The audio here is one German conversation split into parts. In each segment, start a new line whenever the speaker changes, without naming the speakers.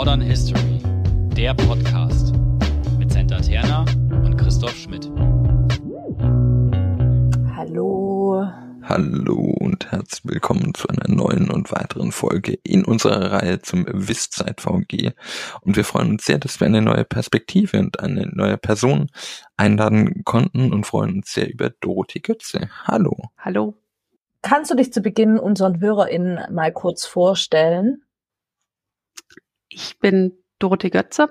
Modern History, der Podcast mit Senta Terna und Christoph Schmidt.
Hallo.
Hallo und herzlich willkommen zu einer neuen und weiteren Folge in unserer Reihe zum Wisszeit VG. Und wir freuen uns sehr, dass wir eine neue Perspektive und eine neue Person einladen konnten und freuen uns sehr über Dorothee Götze. Hallo.
Hallo. Kannst du dich zu Beginn unseren HörerInnen mal kurz vorstellen?
Ich bin Dorothee Götze.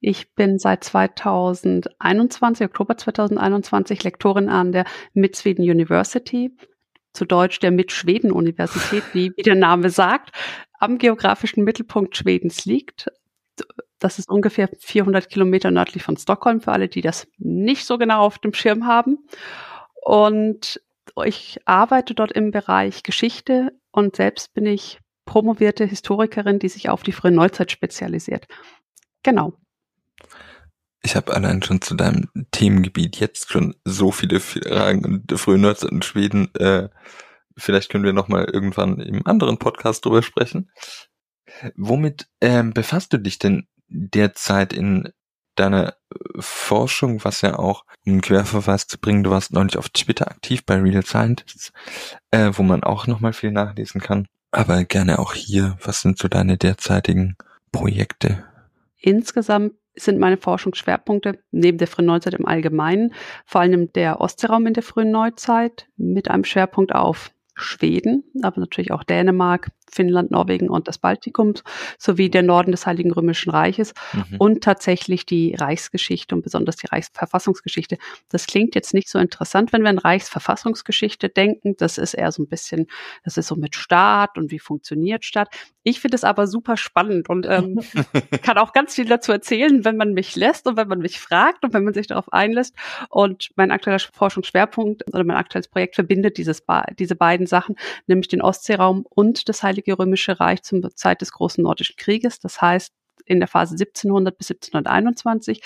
Ich bin seit 2021, Oktober 2021, Lektorin an der Mid-Sweden University, zu Deutsch der Mid-Schweden-Universität, wie, wie der Name sagt, am geografischen Mittelpunkt Schwedens liegt. Das ist ungefähr 400 Kilometer nördlich von Stockholm, für alle, die das nicht so genau auf dem Schirm haben. Und ich arbeite dort im Bereich Geschichte und selbst bin ich promovierte Historikerin, die sich auf die frühe Neuzeit spezialisiert. Genau.
Ich habe allein schon zu deinem Themengebiet jetzt schon so viele Fragen und frühe Neuzeit in Schweden. Äh, vielleicht können wir noch mal irgendwann im anderen Podcast drüber sprechen. Womit ähm, befasst du dich denn derzeit in deiner Forschung, was ja auch einen Querverweis zu bringen, du warst neulich auf Twitter aktiv bei Real Scientists, äh, wo man auch noch mal viel nachlesen kann. Aber gerne auch hier, was sind so deine derzeitigen Projekte?
Insgesamt sind meine Forschungsschwerpunkte neben der frühen Neuzeit im Allgemeinen vor allem der Ostseeraum in der frühen Neuzeit mit einem Schwerpunkt auf Schweden, aber natürlich auch Dänemark, Finnland, Norwegen und das Baltikum sowie der Norden des Heiligen Römischen Reiches mhm. und tatsächlich die Reichsgeschichte und besonders die Reichsverfassungsgeschichte. Das klingt jetzt nicht so interessant, wenn wir an Reichsverfassungsgeschichte denken. Das ist eher so ein bisschen, das ist so mit Staat und wie funktioniert Staat. Ich finde es aber super spannend und ähm, kann auch ganz viel dazu erzählen, wenn man mich lässt und wenn man mich fragt und wenn man sich darauf einlässt. Und mein aktueller Forschungsschwerpunkt oder mein aktuelles Projekt verbindet dieses, diese beiden Sachen, nämlich den Ostseeraum und das Heilige Heilige Römische Reich zur Zeit des Großen Nordischen Krieges, das heißt in der Phase 1700 bis 1721.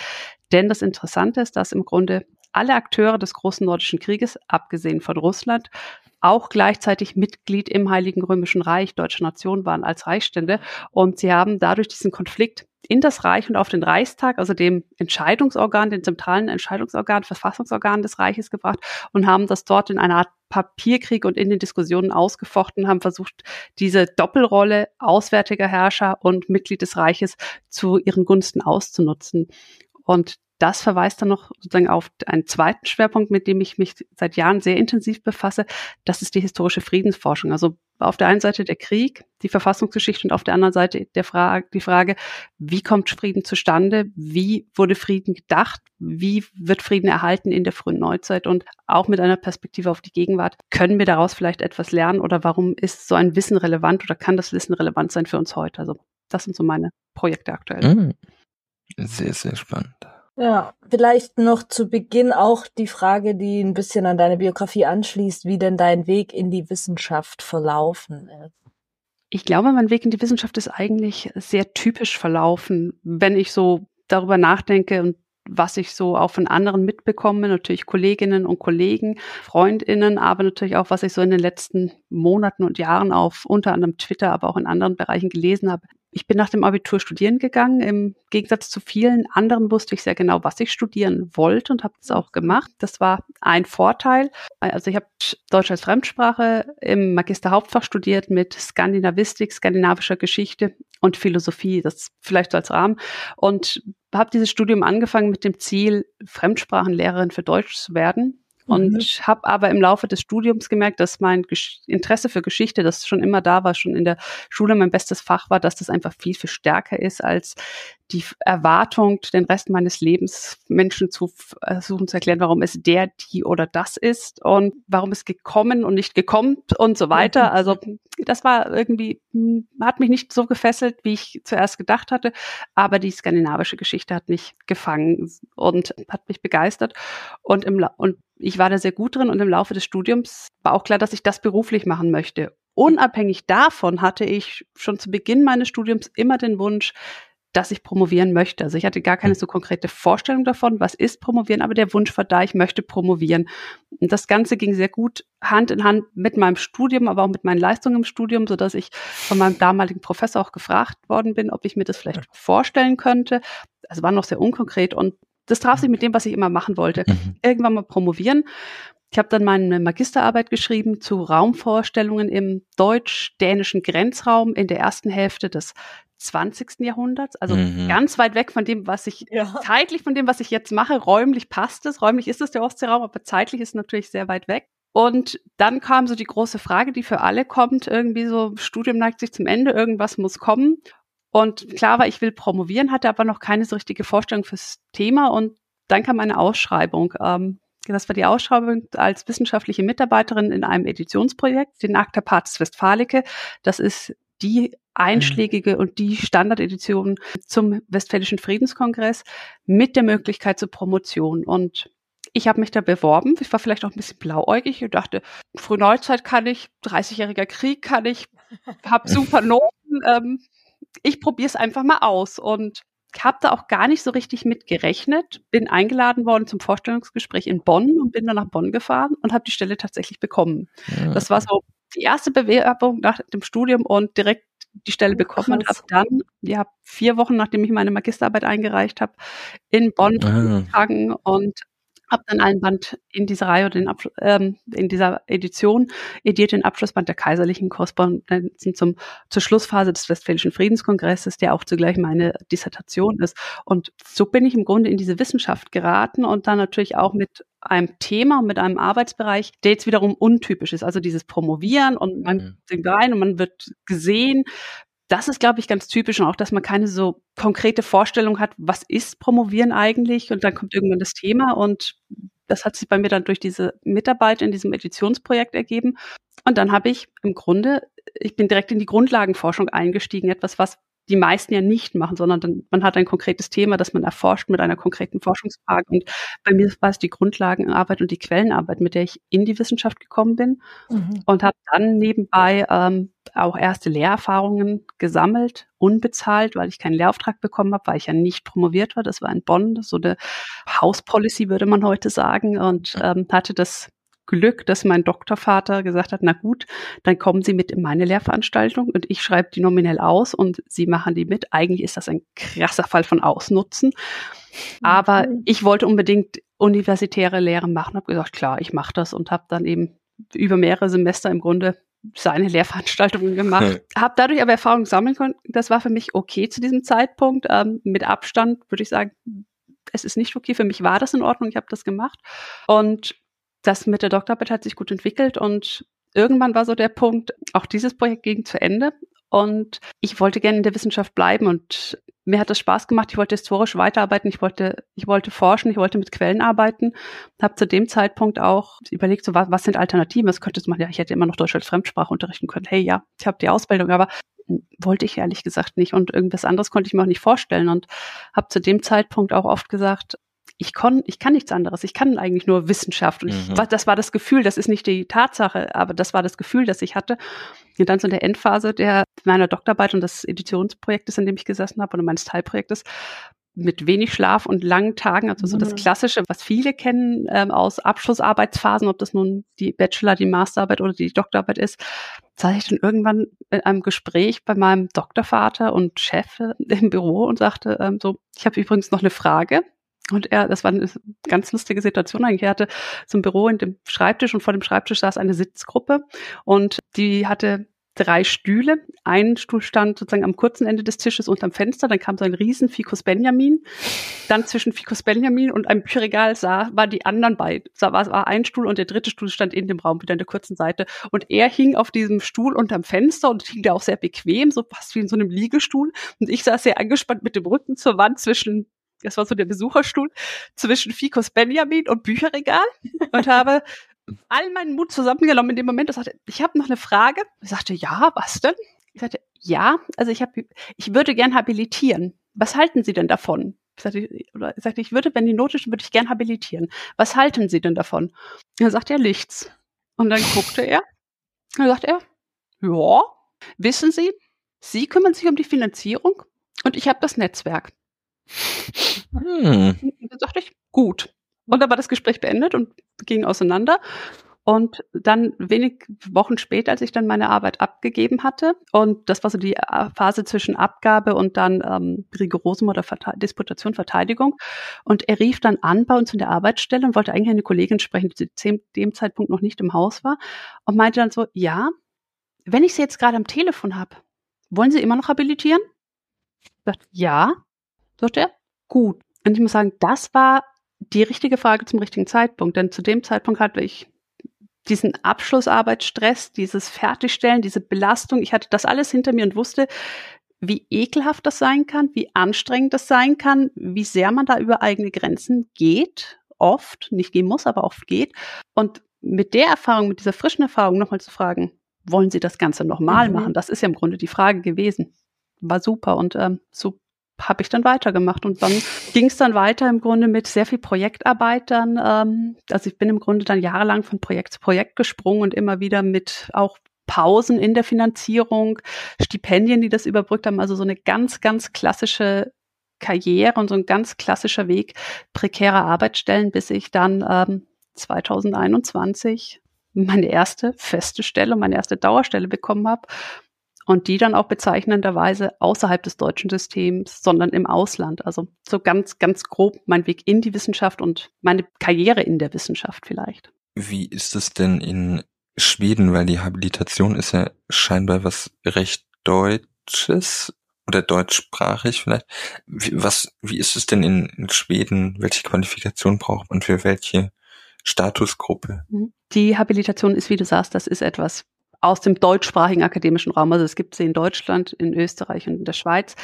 Denn das Interessante ist, dass im Grunde alle Akteure des Großen Nordischen Krieges, abgesehen von Russland, auch gleichzeitig Mitglied im Heiligen Römischen Reich deutscher Nation waren als Reichsstände. Und sie haben dadurch diesen Konflikt in das Reich und auf den Reichstag, also dem Entscheidungsorgan, den zentralen Entscheidungsorgan, Verfassungsorgan des Reiches gebracht und haben das dort in einer Art Papierkrieg und in den Diskussionen ausgefochten, haben versucht, diese Doppelrolle auswärtiger Herrscher und Mitglied des Reiches zu ihren Gunsten auszunutzen. Und das verweist dann noch sozusagen auf einen zweiten Schwerpunkt, mit dem ich mich seit Jahren sehr intensiv befasse. Das ist die historische Friedensforschung. Also auf der einen Seite der Krieg, die Verfassungsgeschichte und auf der anderen Seite der Frage, die Frage, wie kommt Frieden zustande? Wie wurde Frieden gedacht? Wie wird Frieden erhalten in der frühen Neuzeit? Und auch mit einer Perspektive auf die Gegenwart, können wir daraus vielleicht etwas lernen oder warum ist so ein Wissen relevant oder kann das Wissen relevant sein für uns heute? Also das sind so meine Projekte aktuell.
Mm. Sehr, sehr spannend.
Ja, vielleicht noch zu Beginn auch die Frage, die ein bisschen an deine Biografie anschließt, wie denn dein Weg in die Wissenschaft verlaufen ist.
Ich glaube, mein Weg in die Wissenschaft ist eigentlich sehr typisch verlaufen, wenn ich so darüber nachdenke und was ich so auch von anderen mitbekomme, natürlich Kolleginnen und Kollegen, Freundinnen, aber natürlich auch, was ich so in den letzten Monaten und Jahren auf unter anderem Twitter, aber auch in anderen Bereichen gelesen habe. Ich bin nach dem Abitur studieren gegangen. Im Gegensatz zu vielen anderen wusste ich sehr genau, was ich studieren wollte und habe das auch gemacht. Das war ein Vorteil. Also ich habe Deutsch als Fremdsprache im Magister Hauptfach studiert mit Skandinavistik, skandinavischer Geschichte und Philosophie. Das vielleicht so als Rahmen. Und habe dieses Studium angefangen mit dem Ziel, Fremdsprachenlehrerin für Deutsch zu werden und mhm. habe aber im Laufe des Studiums gemerkt, dass mein Gesch Interesse für Geschichte, das schon immer da war, schon in der Schule mein bestes Fach war, dass das einfach viel, viel stärker ist als die Erwartung, den Rest meines Lebens Menschen zu versuchen zu erklären, warum es der, die oder das ist und warum es gekommen und nicht gekommen und so weiter. Also das war irgendwie, hm, hat mich nicht so gefesselt, wie ich zuerst gedacht hatte, aber die skandinavische Geschichte hat mich gefangen und hat mich begeistert und im und ich war da sehr gut drin und im Laufe des Studiums war auch klar, dass ich das beruflich machen möchte. Unabhängig davon hatte ich schon zu Beginn meines Studiums immer den Wunsch, dass ich promovieren möchte. Also ich hatte gar keine hm. so konkrete Vorstellung davon, was ist promovieren, aber der Wunsch war da, ich möchte promovieren. Und das Ganze ging sehr gut Hand in Hand mit meinem Studium, aber auch mit meinen Leistungen im Studium, so dass ich von meinem damaligen Professor auch gefragt worden bin, ob ich mir das vielleicht vorstellen könnte. Also war noch sehr unkonkret und das traf sich mit dem, was ich immer machen wollte. Mhm. Irgendwann mal promovieren. Ich habe dann meine Magisterarbeit geschrieben zu Raumvorstellungen im deutsch-dänischen Grenzraum in der ersten Hälfte des 20. Jahrhunderts, also mhm. ganz weit weg von dem, was ich ja. zeitlich von dem, was ich jetzt mache. Räumlich passt es, räumlich ist es der Ostseeraum, aber zeitlich ist es natürlich sehr weit weg. Und dann kam so die große Frage, die für alle kommt, irgendwie so, Studium neigt sich zum Ende, irgendwas muss kommen. Und klar war, ich will promovieren, hatte aber noch keine so richtige Vorstellung fürs Thema. Und dann kam eine Ausschreibung. Ähm, das war die Ausschreibung als wissenschaftliche Mitarbeiterin in einem Editionsprojekt, den Acta Partis Westfalice. Das ist die einschlägige und die Standardedition zum Westfälischen Friedenskongress mit der Möglichkeit zur Promotion. Und ich habe mich da beworben. Ich war vielleicht auch ein bisschen blauäugig und dachte, Frühneuzeit kann ich, 30-jähriger Krieg kann ich, habe super Noten. Ähm, ich probiere es einfach mal aus. Und habe da auch gar nicht so richtig mit gerechnet. Bin eingeladen worden zum Vorstellungsgespräch in Bonn und bin dann nach Bonn gefahren und habe die Stelle tatsächlich bekommen. Ja. Das war so die erste Bewerbung nach dem Studium und direkt die Stelle bekommen und habe dann, ja, vier Wochen nachdem ich meine Magisterarbeit eingereicht habe, in Bonn ah. und habe dann einen Band in dieser Reihe oder Abschluss, ähm, in dieser Edition ediert den Abschlussband der kaiserlichen Korrespondenzen zum zur Schlussphase des Westfälischen Friedenskongresses, der auch zugleich meine Dissertation ist. Und so bin ich im Grunde in diese Wissenschaft geraten und dann natürlich auch mit einem Thema, mit einem Arbeitsbereich, der jetzt wiederum untypisch ist. Also dieses Promovieren und man mhm. rein und man wird gesehen, das ist, glaube ich, ganz typisch und auch, dass man keine so konkrete Vorstellung hat, was ist Promovieren eigentlich? Und dann kommt irgendwann das Thema und das hat sich bei mir dann durch diese Mitarbeit in diesem Editionsprojekt ergeben. Und dann habe ich im Grunde, ich bin direkt in die Grundlagenforschung eingestiegen, etwas, was die meisten ja nicht machen, sondern dann, man hat ein konkretes Thema, das man erforscht mit einer konkreten Forschungsfrage. Und bei mir war es die Grundlagenarbeit und die Quellenarbeit, mit der ich in die Wissenschaft gekommen bin mhm. und habe dann nebenbei ähm, auch erste Lehrerfahrungen gesammelt, unbezahlt, weil ich keinen Lehrauftrag bekommen habe, weil ich ja nicht promoviert war. Das war in Bonn, so eine House Policy würde man heute sagen und ähm, hatte das Glück, dass mein Doktorvater gesagt hat, na gut, dann kommen Sie mit in meine Lehrveranstaltung und ich schreibe die nominell aus und Sie machen die mit. Eigentlich ist das ein krasser Fall von Ausnutzen. Aber okay. ich wollte unbedingt universitäre Lehre machen, habe gesagt, klar, ich mache das und habe dann eben über mehrere Semester im Grunde seine Lehrveranstaltungen gemacht. habe dadurch aber Erfahrung sammeln können. Das war für mich okay zu diesem Zeitpunkt. Ähm, mit Abstand würde ich sagen, es ist nicht okay. Für mich war das in Ordnung. Ich habe das gemacht. Und das mit der Doktorarbeit hat sich gut entwickelt und irgendwann war so der Punkt, auch dieses Projekt ging zu Ende und ich wollte gerne in der Wissenschaft bleiben und mir hat das Spaß gemacht. Ich wollte historisch weiterarbeiten, ich wollte, ich wollte forschen, ich wollte mit Quellen arbeiten. Habe zu dem Zeitpunkt auch überlegt, so was, was sind Alternativen? Was könnte man? Ja, ich hätte immer noch Deutsch als Fremdsprache unterrichten können. Hey, ja, ich habe die Ausbildung, aber wollte ich ehrlich gesagt nicht und irgendwas anderes konnte ich mir auch nicht vorstellen und habe zu dem Zeitpunkt auch oft gesagt, ich, kon, ich kann nichts anderes. Ich kann eigentlich nur Wissenschaft. Und mhm. ich, das war das Gefühl, das ist nicht die Tatsache, aber das war das Gefühl, das ich hatte. Und dann so in der Endphase der meiner Doktorarbeit und des Editionsprojektes, in dem ich gesessen habe, oder meines Teilprojektes, mit wenig Schlaf und langen Tagen, also so das mhm. Klassische, was viele kennen ähm, aus Abschlussarbeitsphasen, ob das nun die Bachelor, die Masterarbeit oder die Doktorarbeit ist, saß ich dann irgendwann in einem Gespräch bei meinem Doktorvater und Chef im Büro und sagte ähm, so, ich habe übrigens noch eine Frage. Und er, das war eine ganz lustige Situation eigentlich. Er hatte ein Büro in dem Schreibtisch und vor dem Schreibtisch saß eine Sitzgruppe und die hatte drei Stühle. Ein Stuhl stand sozusagen am kurzen Ende des Tisches unterm Fenster. Dann kam so ein riesen Ficus Benjamin. Dann zwischen Ficus Benjamin und einem Bücherregal sah, war die anderen beiden. War, war ein Stuhl und der dritte Stuhl stand in dem Raum wieder an der kurzen Seite. Und er hing auf diesem Stuhl unterm Fenster und hing da auch sehr bequem, so fast wie in so einem Liegestuhl. Und ich saß sehr angespannt mit dem Rücken zur Wand zwischen das war so der Besucherstuhl, zwischen Ficus Benjamin und Bücherregal und habe all meinen Mut zusammengenommen in dem Moment. Ich sagte, ich habe noch eine Frage. Ich sagte, ja, was denn? Ich sagte, ja, also ich habe, ich würde gern habilitieren. Was halten Sie denn davon? Ich sagte, oder ich sagte, ich würde, wenn die Note ist, würde ich gern habilitieren. Was halten Sie denn davon? Und dann sagte er nichts. Und dann guckte er. Und dann sagte er, ja, wissen Sie, Sie kümmern sich um die Finanzierung Und ich habe das Netzwerk. Hm. Da dachte ich, gut. Und dann war das Gespräch beendet und ging auseinander. Und dann wenig Wochen später, als ich dann meine Arbeit abgegeben hatte, und das war so die äh, Phase zwischen Abgabe und dann ähm, rigorosem oder Verte Disputation, Verteidigung. Und er rief dann an bei uns in der Arbeitsstelle und wollte eigentlich eine Kollegin sprechen, die zu dem Zeitpunkt noch nicht im Haus war, und meinte dann so, ja, wenn ich Sie jetzt gerade am Telefon habe, wollen Sie immer noch habilitieren? Ich dachte, ja. Sagt er, gut. Und ich muss sagen, das war die richtige Frage zum richtigen Zeitpunkt, denn zu dem Zeitpunkt hatte ich diesen Abschlussarbeitsstress, dieses Fertigstellen, diese Belastung. Ich hatte das alles hinter mir und wusste, wie ekelhaft das sein kann, wie anstrengend das sein kann, wie sehr man da über eigene Grenzen geht, oft, nicht gehen muss, aber oft geht. Und mit der Erfahrung, mit dieser frischen Erfahrung nochmal zu fragen, wollen Sie das Ganze nochmal mhm. machen? Das ist ja im Grunde die Frage gewesen. War super und ähm, so habe ich dann weitergemacht. Und dann ging es dann weiter im Grunde mit sehr viel Projektarbeit dann. Ähm, also ich bin im Grunde dann jahrelang von Projekt zu Projekt gesprungen und immer wieder mit auch Pausen in der Finanzierung, Stipendien, die das überbrückt haben. Also so eine ganz, ganz klassische Karriere und so ein ganz klassischer Weg prekärer Arbeitsstellen, bis ich dann ähm, 2021 meine erste feste Stelle, meine erste Dauerstelle bekommen habe und die dann auch bezeichnenderweise außerhalb des deutschen Systems, sondern im Ausland. Also so ganz, ganz grob mein Weg in die Wissenschaft und meine Karriere in der Wissenschaft vielleicht.
Wie ist es denn in Schweden? Weil die Habilitation ist ja scheinbar was recht Deutsches oder deutschsprachig vielleicht. Wie, was, wie ist es denn in, in Schweden? Welche Qualifikation braucht man für welche Statusgruppe?
Mhm. Die Habilitation ist, wie du sagst, das ist etwas aus dem deutschsprachigen akademischen Raum. Also es gibt sie in Deutschland, in Österreich und in der Schweiz.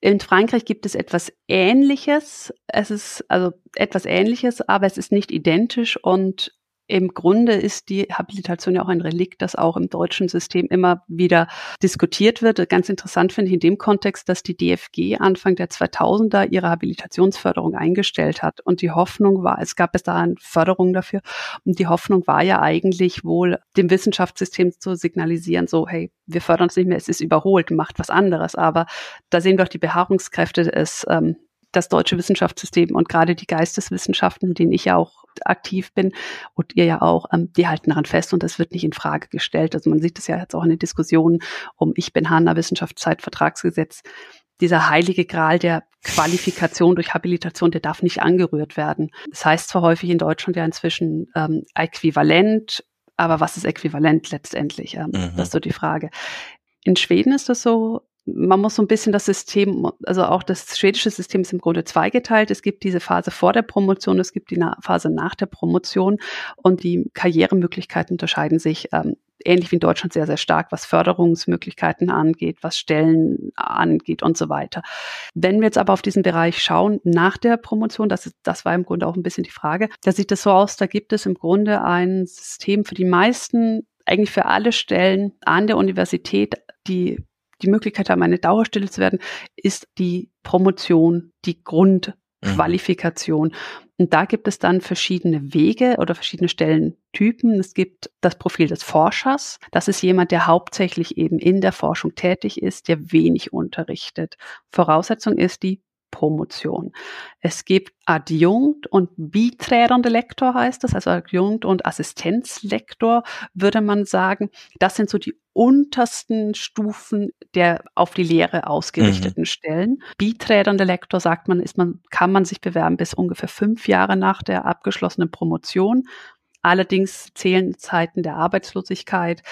In Frankreich gibt es etwas Ähnliches. Es ist also etwas Ähnliches, aber es ist nicht identisch und im Grunde ist die Habilitation ja auch ein Relikt, das auch im deutschen System immer wieder diskutiert wird. Ganz interessant finde ich in dem Kontext, dass die DFG Anfang der 2000er ihre Habilitationsförderung eingestellt hat. Und die Hoffnung war, es gab bis dahin Förderung dafür. Und die Hoffnung war ja eigentlich wohl, dem Wissenschaftssystem zu signalisieren, so, hey, wir fördern es nicht mehr, es ist überholt, macht was anderes. Aber da sehen wir auch die Beharrungskräfte des ähm, das deutsche Wissenschaftssystem und gerade die Geisteswissenschaften, in denen ich ja auch aktiv bin und ihr ja auch, ähm, die halten daran fest und das wird nicht in Frage gestellt. Also man sieht das ja jetzt auch in den Diskussionen um Ich bin Hanna Wissenschaftszeitvertragsgesetz. Dieser heilige Gral der Qualifikation durch Habilitation, der darf nicht angerührt werden. Das heißt zwar häufig in Deutschland ja inzwischen ähm, äquivalent, aber was ist äquivalent letztendlich? Ähm, mhm. Das ist so die Frage. In Schweden ist das so, man muss so ein bisschen das System, also auch das schwedische System ist im Grunde zweigeteilt. Es gibt diese Phase vor der Promotion, es gibt die Phase nach der Promotion und die Karrieremöglichkeiten unterscheiden sich ähm, ähnlich wie in Deutschland sehr, sehr stark, was Förderungsmöglichkeiten angeht, was Stellen angeht und so weiter. Wenn wir jetzt aber auf diesen Bereich schauen, nach der Promotion, das, ist, das war im Grunde auch ein bisschen die Frage, da sieht es so aus, da gibt es im Grunde ein System für die meisten eigentlich für alle Stellen an der Universität, die die Möglichkeit haben, eine Dauerstelle zu werden, ist die Promotion, die Grundqualifikation. Mhm. Und da gibt es dann verschiedene Wege oder verschiedene Stellentypen. Es gibt das Profil des Forschers. Das ist jemand, der hauptsächlich eben in der Forschung tätig ist, der wenig unterrichtet. Voraussetzung ist die Promotion. Es gibt Adjunkt und Biträdende Lektor heißt das, also Adjunkt und Assistenzlektor würde man sagen. Das sind so die untersten Stufen der auf die Lehre ausgerichteten mhm. Stellen. Biträdende Lektor sagt man, ist man, kann man sich bewerben bis ungefähr fünf Jahre nach der abgeschlossenen Promotion. Allerdings zählen Zeiten der Arbeitslosigkeit,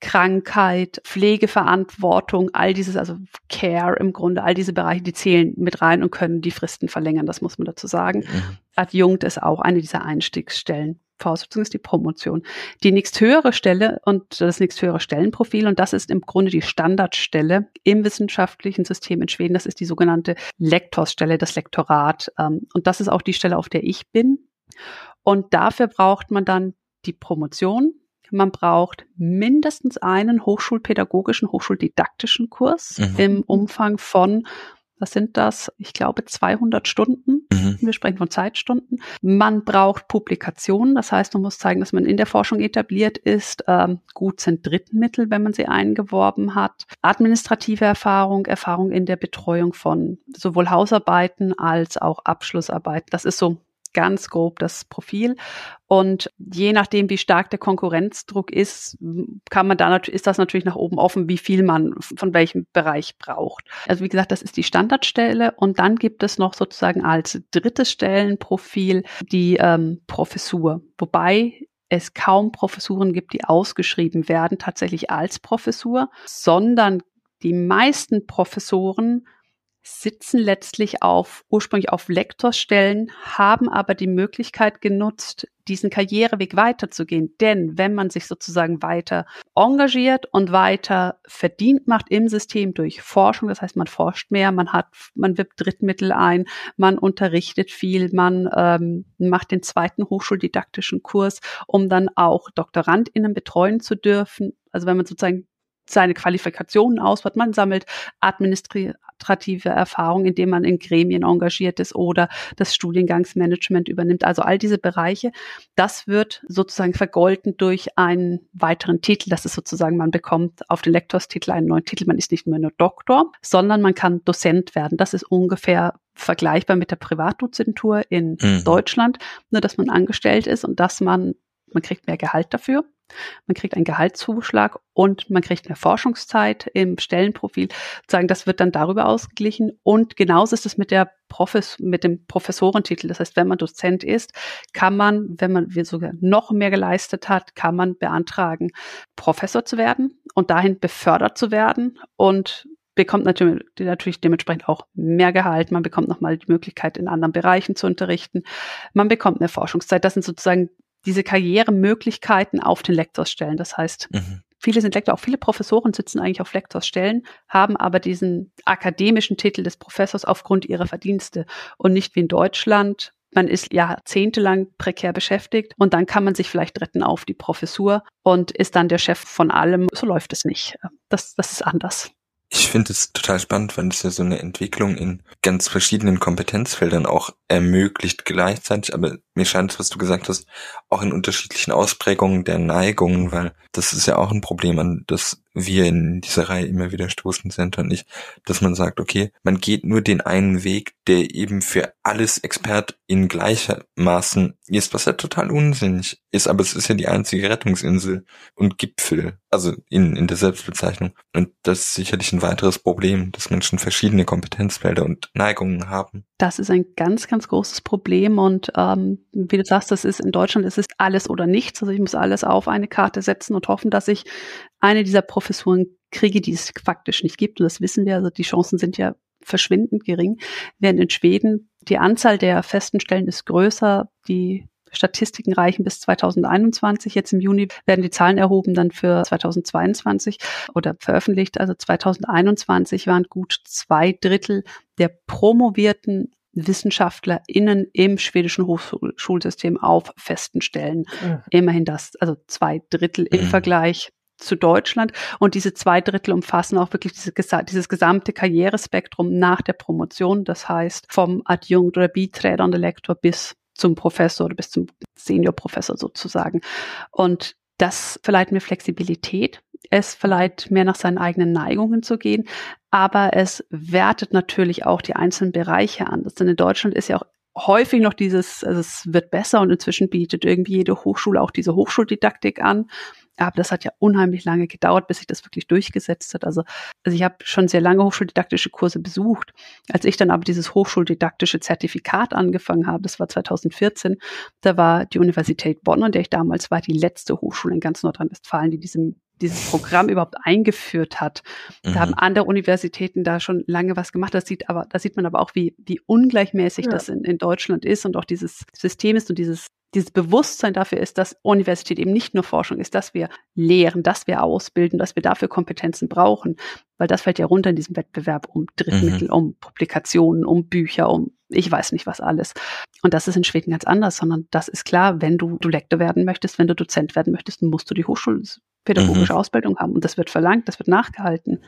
Krankheit, Pflegeverantwortung, all dieses, also Care im Grunde, all diese Bereiche, die zählen mit rein und können die Fristen verlängern, das muss man dazu sagen. Mhm. Adjunkt ist auch eine dieser Einstiegsstellen. Voraussetzung ist die Promotion. Die nächsthöhere Stelle und das nächsthöhere Stellenprofil, und das ist im Grunde die Standardstelle im wissenschaftlichen System in Schweden, das ist die sogenannte Lektorsstelle, das Lektorat. Ähm, und das ist auch die Stelle, auf der ich bin. Und dafür braucht man dann die Promotion. Man braucht mindestens einen hochschulpädagogischen, hochschuldidaktischen Kurs mhm. im Umfang von Was sind das? Ich glaube 200 Stunden. Mhm. Wir sprechen von Zeitstunden. Man braucht Publikationen. Das heißt, man muss zeigen, dass man in der Forschung etabliert ist. Ähm, gut sind Drittmittel, wenn man sie eingeworben hat. Administrative Erfahrung, Erfahrung in der Betreuung von sowohl Hausarbeiten als auch Abschlussarbeiten. Das ist so ganz grob das Profil. Und je nachdem, wie stark der Konkurrenzdruck ist, kann man da ist das natürlich nach oben offen, wie viel man von welchem Bereich braucht. Also wie gesagt, das ist die Standardstelle. Und dann gibt es noch sozusagen als drittes Stellenprofil die ähm, Professur. Wobei es kaum Professuren gibt, die ausgeschrieben werden, tatsächlich als Professur, sondern die meisten Professoren sitzen letztlich auf, ursprünglich auf Lektorstellen, haben aber die Möglichkeit genutzt, diesen Karriereweg weiterzugehen. Denn wenn man sich sozusagen weiter engagiert und weiter verdient macht im System durch Forschung, das heißt, man forscht mehr, man hat, man wirbt Drittmittel ein, man unterrichtet viel, man ähm, macht den zweiten hochschuldidaktischen Kurs, um dann auch DoktorandInnen betreuen zu dürfen. Also wenn man sozusagen seine Qualifikationen ausbaut, man sammelt administrative Erfahrung, indem man in Gremien engagiert ist oder das Studiengangsmanagement übernimmt. Also all diese Bereiche, das wird sozusagen vergolten durch einen weiteren Titel. Das ist sozusagen, man bekommt auf den Lektorstitel einen neuen Titel. Man ist nicht mehr nur Doktor, sondern man kann Dozent werden. Das ist ungefähr vergleichbar mit der Privatdozentur in mhm. Deutschland, nur dass man angestellt ist und dass man man kriegt mehr Gehalt dafür. Man kriegt einen Gehaltszuschlag und man kriegt mehr Forschungszeit im Stellenprofil. Sagen, das wird dann darüber ausgeglichen. Und genauso ist es mit der Profes mit dem Professorentitel. Das heißt, wenn man Dozent ist, kann man, wenn man sogar noch mehr geleistet hat, kann man beantragen, Professor zu werden und dahin befördert zu werden und bekommt natürlich, natürlich dementsprechend auch mehr Gehalt. Man bekommt nochmal die Möglichkeit, in anderen Bereichen zu unterrichten. Man bekommt mehr Forschungszeit. Das sind sozusagen diese Karrieremöglichkeiten auf den Lektorsstellen. Das heißt, mhm. viele sind Lektor, auch viele Professoren sitzen eigentlich auf Lektorsstellen, haben aber diesen akademischen Titel des Professors aufgrund ihrer Verdienste und nicht wie in Deutschland. Man ist jahrzehntelang prekär beschäftigt und dann kann man sich vielleicht retten auf die Professur und ist dann der Chef von allem. So läuft es nicht. Das, das ist anders.
Ich finde es total spannend, weil es ja so eine Entwicklung in ganz verschiedenen Kompetenzfeldern auch ermöglicht gleichzeitig, aber mir scheint es, was du gesagt hast, auch in unterschiedlichen Ausprägungen der Neigungen, weil das ist ja auch ein Problem, an das wir in dieser Reihe immer wieder stoßen sind und nicht, dass man sagt, okay, man geht nur den einen Weg, der eben für alles Expert in gleichermaßen ist, was ja total unsinnig ist, aber es ist ja die einzige Rettungsinsel und Gipfel, also in, in der Selbstbezeichnung. Und das ist sicherlich ein weiteres Problem, dass Menschen verschiedene Kompetenzfelder und Neigungen haben.
Das ist ein ganz, ganz großes Problem und ähm, wie du sagst, das ist in Deutschland, es ist alles oder nichts. Also ich muss alles auf eine Karte setzen und hoffen, dass ich eine dieser Professuren kriege, die es faktisch nicht gibt. Und das wissen wir, also die Chancen sind ja verschwindend gering. Während in Schweden die Anzahl der festen Stellen ist größer, die Statistiken reichen bis 2021. Jetzt im Juni werden die Zahlen erhoben dann für 2022 oder veröffentlicht. Also 2021 waren gut zwei Drittel der promovierten WissenschaftlerInnen im schwedischen Hochschulsystem auf festen Stellen. Mhm. Immerhin das, also zwei Drittel im mhm. Vergleich zu Deutschland. Und diese zwei Drittel umfassen auch wirklich diese, dieses gesamte Karrierespektrum nach der Promotion. Das heißt, vom Adjunkt oder Biträdende Lektor bis zum Professor oder bis zum Seniorprofessor sozusagen. Und das verleiht mir Flexibilität. Es verleiht mehr nach seinen eigenen Neigungen zu gehen. Aber es wertet natürlich auch die einzelnen Bereiche an. Denn in Deutschland ist ja auch häufig noch dieses, also es wird besser und inzwischen bietet irgendwie jede Hochschule auch diese Hochschuldidaktik an. Aber das hat ja unheimlich lange gedauert, bis sich das wirklich durchgesetzt hat. Also, also ich habe schon sehr lange hochschuldidaktische Kurse besucht. Als ich dann aber dieses hochschuldidaktische Zertifikat angefangen habe, das war 2014, da war die Universität Bonn, an der ich damals war, die letzte Hochschule in ganz Nordrhein-Westfalen, die diesem dieses Programm überhaupt eingeführt hat. Da mhm. haben andere Universitäten da schon lange was gemacht. Das sieht aber, da sieht man aber auch, wie, wie ungleichmäßig ja. das in, in Deutschland ist und auch dieses System ist und dieses dieses Bewusstsein dafür ist, dass Universität eben nicht nur Forschung ist, dass wir lehren, dass wir ausbilden, dass wir dafür Kompetenzen brauchen, weil das fällt ja runter in diesem Wettbewerb um Drittmittel, mhm. um Publikationen, um Bücher, um ich weiß nicht was alles. Und das ist in Schweden ganz anders, sondern das ist klar, wenn du, du Lektor werden möchtest, wenn du Dozent werden möchtest, musst du die hochschulpädagogische mhm. Ausbildung haben und das wird verlangt, das wird nachgehalten.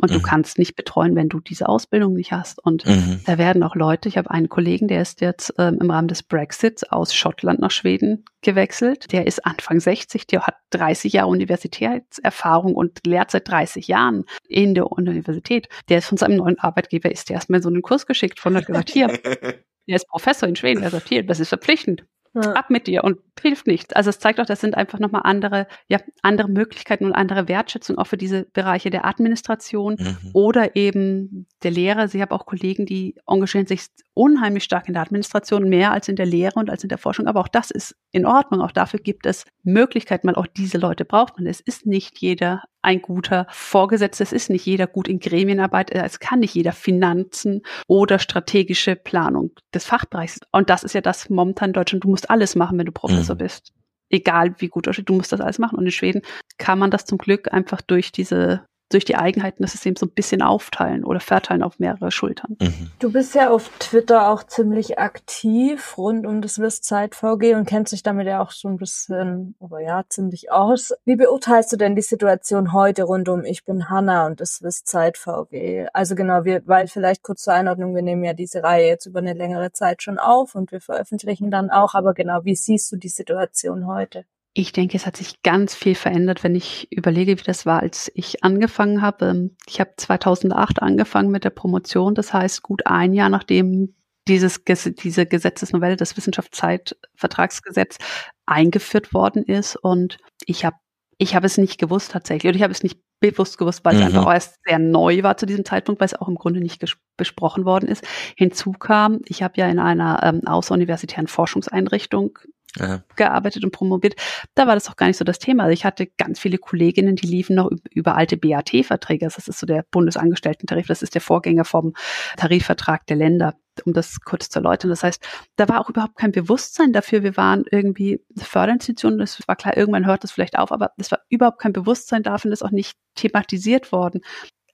Und
Mhm.
du kannst nicht betreuen, wenn du diese Ausbildung nicht hast. Und
Mhm.
da werden auch Leute, ich habe einen Kollegen, der ist jetzt ähm, im Rahmen des Brexits aus Schottland nach Schweden gewechselt. Der ist Anfang 60, der hat 30 Jahre Universitätserfahrung und lehrt seit 30 Jahren in der Universität. Der ist von seinem neuen Arbeitgeber, ist der erstmal in so einen Kurs geschickt von hat gesagt, hier, der ist Professor in Schweden, er sagt, hier, das ist verpflichtend
Ja.
ab mit dir und hilft nichts. Also es zeigt auch, das sind einfach nochmal andere, ja, andere Möglichkeiten und andere Wertschätzung auch für diese Bereiche der Administration
Mhm.
oder eben der Lehre. Sie haben auch Kollegen, die engagieren sich unheimlich stark in der Administration, mehr als in der Lehre und als in der Forschung. Aber auch das ist in Ordnung. Auch dafür gibt es Möglichkeiten, weil auch diese Leute braucht man. Es ist nicht jeder ein guter Vorgesetzter, es ist nicht jeder gut in Gremienarbeit, es kann nicht jeder Finanzen oder strategische Planung des Fachbereichs. Und das ist ja das momentan in Deutschland. Du musst alles machen, wenn du Professor
Mhm.
bist. Egal wie gut du musst das alles machen. Und in Schweden kann man das zum Glück einfach durch diese durch die Eigenheiten des Systems so ein bisschen aufteilen oder verteilen auf mehrere Schultern.
Mhm.
Du bist ja auf Twitter auch ziemlich aktiv rund um das WIS-Zeit VG und kennst dich damit ja auch so ein bisschen, aber ja, ziemlich aus. Wie beurteilst du denn die Situation heute rund um Ich bin Hanna und das WIS-Zeit VG? Also genau, wir, weil vielleicht kurz zur Einordnung, wir nehmen ja diese Reihe jetzt über eine längere Zeit schon auf und wir veröffentlichen dann auch, aber genau, wie siehst du die Situation heute?
Ich denke, es hat sich ganz viel verändert, wenn ich überlege, wie das war, als ich angefangen habe. Ähm, Ich habe 2008 angefangen mit der Promotion, das heißt gut ein Jahr nachdem dieses, diese Gesetzesnovelle, das Wissenschaftszeitvertragsgesetz eingeführt worden ist. Und ich habe ich habe es nicht gewusst tatsächlich. Oder ich habe es nicht bewusst gewusst, weil es
Mhm.
einfach auch erst sehr neu war zu diesem Zeitpunkt, weil es auch im Grunde nicht besprochen worden ist. Hinzu kam, ich habe ja in einer ähm, außeruniversitären Forschungseinrichtung
Ja.
gearbeitet und promoviert, da war das auch gar nicht so das Thema. Also ich hatte ganz viele Kolleginnen, die liefen noch üb- über alte BAT-Verträge. Das ist so der Bundesangestellten-Tarif. Das ist der Vorgänger vom Tarifvertrag der Länder, um das kurz zu erläutern. Das heißt, da war auch überhaupt kein Bewusstsein dafür. Wir waren irgendwie eine Förderinstitution. Das war klar, irgendwann hört das vielleicht auf, aber es war überhaupt kein Bewusstsein dafür und das ist auch nicht thematisiert worden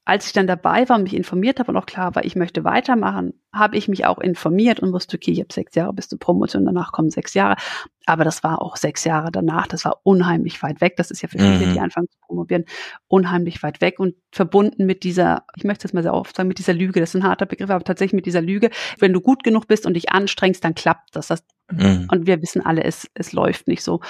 als ich dann dabei war und mich informiert habe und auch klar war, ich möchte weitermachen, habe ich mich auch informiert und wusste, okay, ich habe sechs Jahre bis zur Promotion, danach kommen sechs Jahre. Aber das war auch sechs Jahre danach, das war unheimlich weit weg. Das ist ja für viele,
Mhm.
die anfangen zu promovieren, unheimlich weit weg und verbunden mit dieser, ich möchte es mal sehr oft sagen, mit dieser Lüge. Das ist ein harter Begriff, aber tatsächlich mit dieser Lüge. Wenn du gut genug bist und dich anstrengst, dann klappt das. das
Mhm.
und wir wissen alle, es, es läuft nicht so.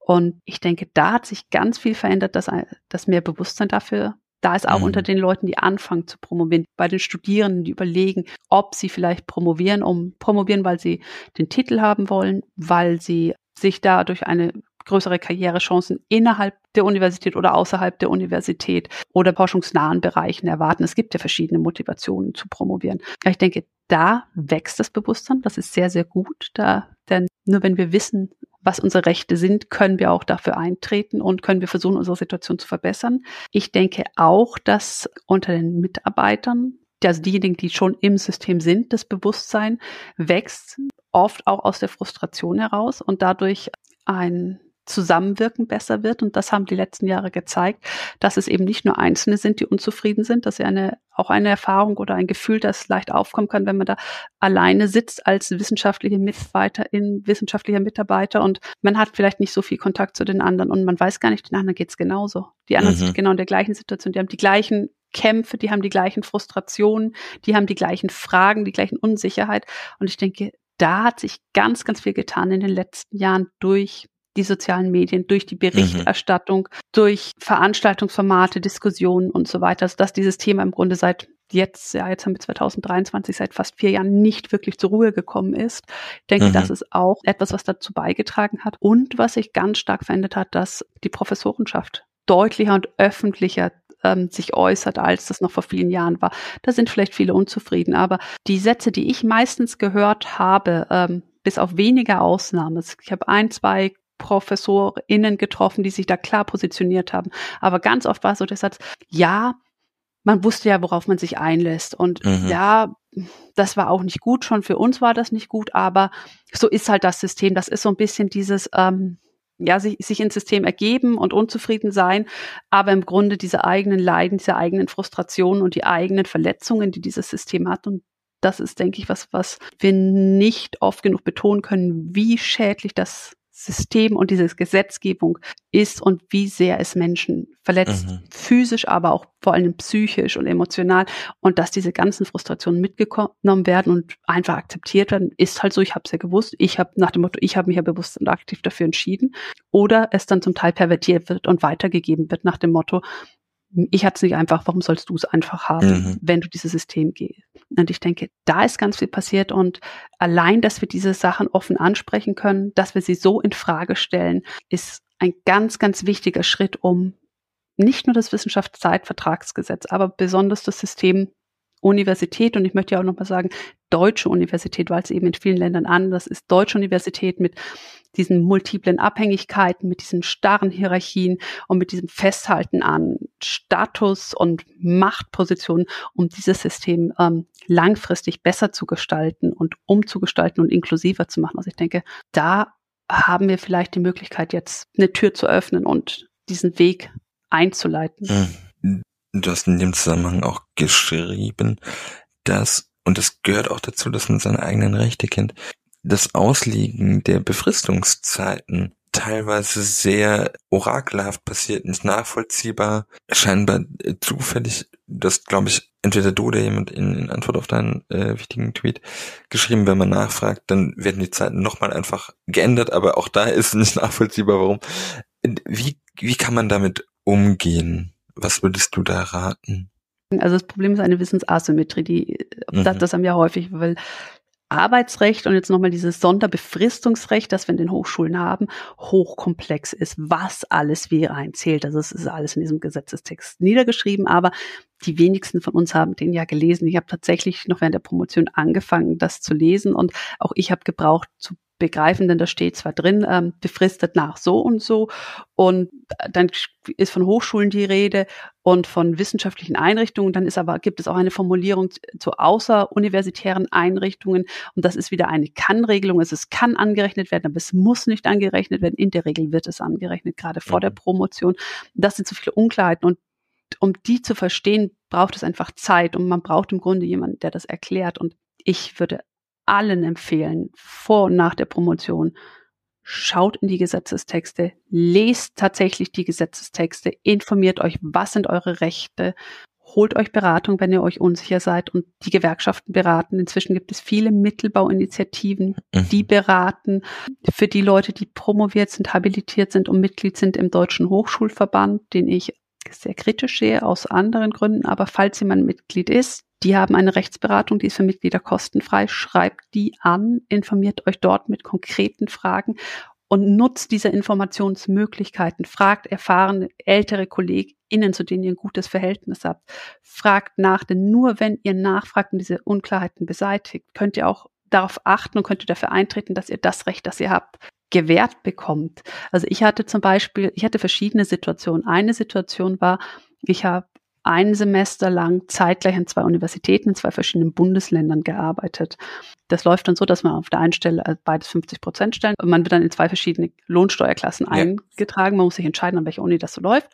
Und ich denke, da hat sich ganz viel verändert, dass, dass mehr Bewusstsein dafür da ist, auch
Mhm.
unter den Leuten, die anfangen zu promovieren, bei den Studierenden, die überlegen, ob sie vielleicht promovieren, um promovieren, weil sie den Titel haben wollen, weil sie sich dadurch eine größere Karrierechancen innerhalb der Universität oder außerhalb der Universität oder forschungsnahen Bereichen erwarten. Es gibt ja verschiedene Motivationen zu promovieren. Ich denke, da wächst das Bewusstsein. Das ist sehr, sehr gut. Da, denn nur wenn wir wissen, was unsere Rechte sind, können wir auch dafür eintreten und können wir versuchen, unsere Situation zu verbessern. Ich denke auch, dass unter den Mitarbeitern, also diejenigen, die schon im System sind, das Bewusstsein wächst, oft auch aus der Frustration heraus und dadurch ein Zusammenwirken besser wird. Und das haben die letzten Jahre gezeigt, dass es eben nicht nur Einzelne sind, die unzufrieden sind, dass sie eine, auch eine Erfahrung oder ein Gefühl, das leicht aufkommen kann, wenn man da alleine sitzt als wissenschaftliche Mitarbeiterin, wissenschaftlicher Mitarbeiter und man hat vielleicht nicht so viel Kontakt zu den anderen und man weiß gar nicht, den anderen geht's genauso. Die anderen
Mhm.
sind genau in der gleichen Situation, die haben die gleichen Kämpfe, die haben die gleichen Frustrationen, die haben die gleichen Fragen, die gleichen Unsicherheit. Und ich denke, da hat sich ganz, ganz viel getan in den letzten Jahren durch die sozialen Medien, durch die Berichterstattung, durch Veranstaltungsformate, Diskussionen und so weiter, also dass dieses Thema im Grunde seit jetzt, ja, jetzt haben wir 2023, seit fast vier Jahren nicht wirklich zur Ruhe gekommen ist. Ich denke,
Mhm.
das ist auch etwas, was dazu beigetragen hat. Und was sich ganz stark verändert hat, dass die Professorenschaft deutlicher und öffentlicher ähm, sich äußert, als das noch vor vielen Jahren war. Da sind vielleicht viele unzufrieden, aber die Sätze, die ich meistens gehört habe, ähm, bis auf wenige Ausnahmen, ich habe ein, zwei ProfessorInnen getroffen, die sich da klar positioniert haben, aber ganz oft war so der Satz, ja, man wusste ja, worauf man sich einlässt. Und
Mhm.
ja, das war auch nicht gut. Schon für uns war das nicht gut, aber so ist halt das System. Das ist so ein bisschen dieses, ähm, ja, sich, sich ins System ergeben und unzufrieden sein, aber im Grunde diese eigenen Leiden, diese eigenen Frustrationen und die eigenen Verletzungen, die dieses System hat. Und das ist, denke ich, was, was wir nicht oft genug betonen können, wie schädlich das System und diese Gesetzgebung ist und wie sehr es Menschen verletzt, mhm. physisch, aber auch vor allem psychisch und emotional. Und dass diese ganzen Frustrationen mitgenommen werden und einfach akzeptiert werden, ist halt so, ich habe es ja gewusst, ich habe nach dem Motto, ich habe mich ja bewusst und aktiv dafür entschieden. Oder es dann zum Teil pervertiert wird und weitergegeben wird nach dem Motto, ich hatte es nicht einfach, warum sollst du es einfach haben, mhm. wenn du dieses System gehst? Und ich denke, da ist ganz viel passiert und allein, dass wir diese Sachen offen ansprechen können, dass wir sie so in Frage stellen, ist ein ganz, ganz wichtiger Schritt, um nicht nur das Wissenschaftszeitvertragsgesetz, aber besonders das System Universität und ich möchte ja auch nochmal sagen, deutsche Universität, weil es eben in vielen Ländern anders ist, deutsche Universität mit diesen multiplen Abhängigkeiten, mit diesen starren Hierarchien und mit diesem Festhalten an Status und Machtpositionen, um dieses System ähm, langfristig besser zu gestalten und umzugestalten und inklusiver zu machen. Also ich denke, da haben wir vielleicht die Möglichkeit, jetzt eine Tür zu öffnen und diesen Weg einzuleiten.
Hm. Du hast in dem Zusammenhang auch geschrieben, dass, und das gehört auch dazu, dass man seine eigenen Rechte kennt, das Auslegen der Befristungszeiten teilweise sehr orakelhaft passiert, nicht nachvollziehbar, scheinbar äh, zufällig, das glaube ich, entweder du oder jemand in, in Antwort auf deinen äh, wichtigen Tweet geschrieben, wenn man nachfragt, dann werden die Zeiten nochmal einfach geändert, aber auch da ist nicht nachvollziehbar, warum. Wie, wie kann man damit umgehen? Was würdest du da raten?
Also das Problem ist eine Wissensasymmetrie, die mhm. das, das haben wir häufig, weil Arbeitsrecht und jetzt nochmal dieses Sonderbefristungsrecht, das wir in den Hochschulen haben, hochkomplex ist, was alles wie reinzählt. Also es ist alles in diesem Gesetzestext niedergeschrieben, aber die wenigsten von uns haben den ja gelesen. Ich habe tatsächlich noch während der Promotion angefangen, das zu lesen und auch ich habe gebraucht zu begreifen, denn da steht zwar drin, ähm, befristet nach so und so und dann ist von Hochschulen die Rede und von wissenschaftlichen Einrichtungen, dann ist aber, gibt es auch eine Formulierung zu außeruniversitären Einrichtungen und das ist wieder eine Kann-Regelung, also es kann angerechnet werden, aber es muss nicht angerechnet werden, in der Regel wird es angerechnet, gerade vor der mhm. Promotion. Das sind so viele Unklarheiten und um die zu verstehen, braucht es einfach Zeit und man braucht im Grunde jemanden, der das erklärt und ich würde allen empfehlen, vor und nach der Promotion, schaut in die Gesetzestexte, lest tatsächlich die Gesetzestexte, informiert euch, was sind eure Rechte, holt euch Beratung, wenn ihr euch unsicher seid und die Gewerkschaften beraten. Inzwischen gibt es viele Mittelbauinitiativen, mhm. die beraten für die Leute, die promoviert sind, habilitiert sind und Mitglied sind im Deutschen Hochschulverband, den ich sehr kritisch sehe aus anderen Gründen. Aber falls jemand Mitglied ist, die haben eine Rechtsberatung, die ist für Mitglieder kostenfrei. Schreibt die an, informiert euch dort mit konkreten Fragen und nutzt diese Informationsmöglichkeiten. Fragt erfahrene ältere KollegInnen, zu denen ihr ein gutes Verhältnis habt. Fragt nach, denn nur wenn ihr nachfragt und diese Unklarheiten beseitigt, könnt ihr auch darauf achten und könnt ihr dafür eintreten, dass ihr das Recht, das ihr habt, gewährt bekommt. Also ich hatte zum Beispiel, ich hatte verschiedene Situationen. Eine Situation war, ich habe ein Semester lang zeitgleich an zwei Universitäten in zwei verschiedenen Bundesländern gearbeitet. Das läuft dann so, dass man auf der einen Stelle äh, beides 50 Prozent stellen und man wird dann in zwei verschiedene Lohnsteuerklassen ja. eingetragen. Man muss sich entscheiden, an welcher Uni das so läuft.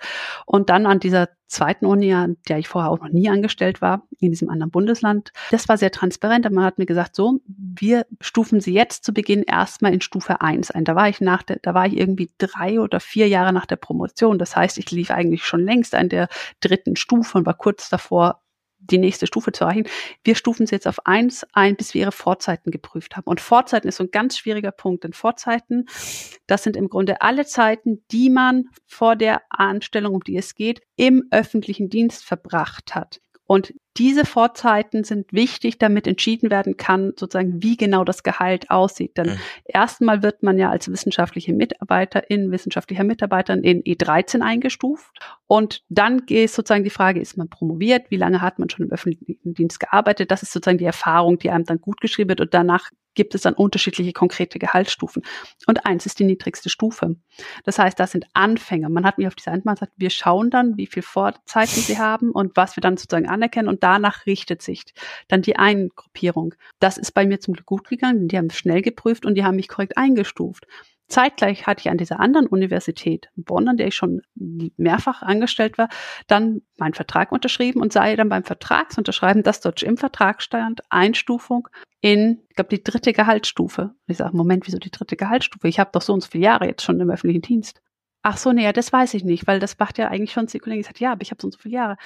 Und dann an dieser zweiten Uni, an der ich vorher auch noch nie angestellt war, in diesem anderen Bundesland. Das war sehr transparent. Man hat mir gesagt, so, wir stufen Sie jetzt zu Beginn erstmal in Stufe 1 ein. Da war ich nach der, da war ich irgendwie drei oder vier Jahre nach der Promotion. Das heißt, ich lief eigentlich schon längst an der dritten Stufe und war kurz davor, die nächste Stufe zu erreichen. Wir stufen sie jetzt auf eins ein, bis wir ihre Vorzeiten geprüft haben. Und Vorzeiten ist so ein ganz schwieriger Punkt, denn Vorzeiten, das sind im Grunde alle Zeiten, die man vor der Anstellung, um die es geht, im öffentlichen Dienst verbracht hat. Und diese Vorzeiten sind wichtig, damit entschieden werden kann, sozusagen, wie genau das Gehalt aussieht. Denn mhm. erstmal wird man ja als wissenschaftliche Mitarbeiterin, wissenschaftlicher Mitarbeiter in E13 eingestuft. Und dann ist sozusagen die Frage, ist man promoviert? Wie lange hat man schon im öffentlichen Dienst gearbeitet? Das ist sozusagen die Erfahrung, die einem dann gut geschrieben wird. Und danach gibt es dann unterschiedliche konkrete Gehaltsstufen. Und eins ist die niedrigste Stufe. Das heißt, das sind Anfänger. Man hat mir auf dieser Einmal gesagt, wir schauen dann, wie viel Vorzeiten sie haben und was wir dann sozusagen anerkennen und danach richtet sich dann die Eingruppierung. Das ist bei mir zum Glück gut gegangen, die haben schnell geprüft und die haben mich korrekt eingestuft. Zeitgleich hatte ich an dieser anderen Universität Bonn, an der ich schon mehrfach angestellt war, dann meinen Vertrag unterschrieben und sei dann beim Vertragsunterschreiben, dass dort im Vertrag stand, Einstufung in, ich glaube, die dritte Gehaltsstufe. Ich sage, Moment, wieso die dritte Gehaltsstufe? Ich habe doch so und so viele Jahre jetzt schon im öffentlichen Dienst. Ach so, nee, ja, das weiß ich nicht, weil das macht ja eigentlich schon die Kollegin gesagt, ja, aber ich habe so und so viele Jahre.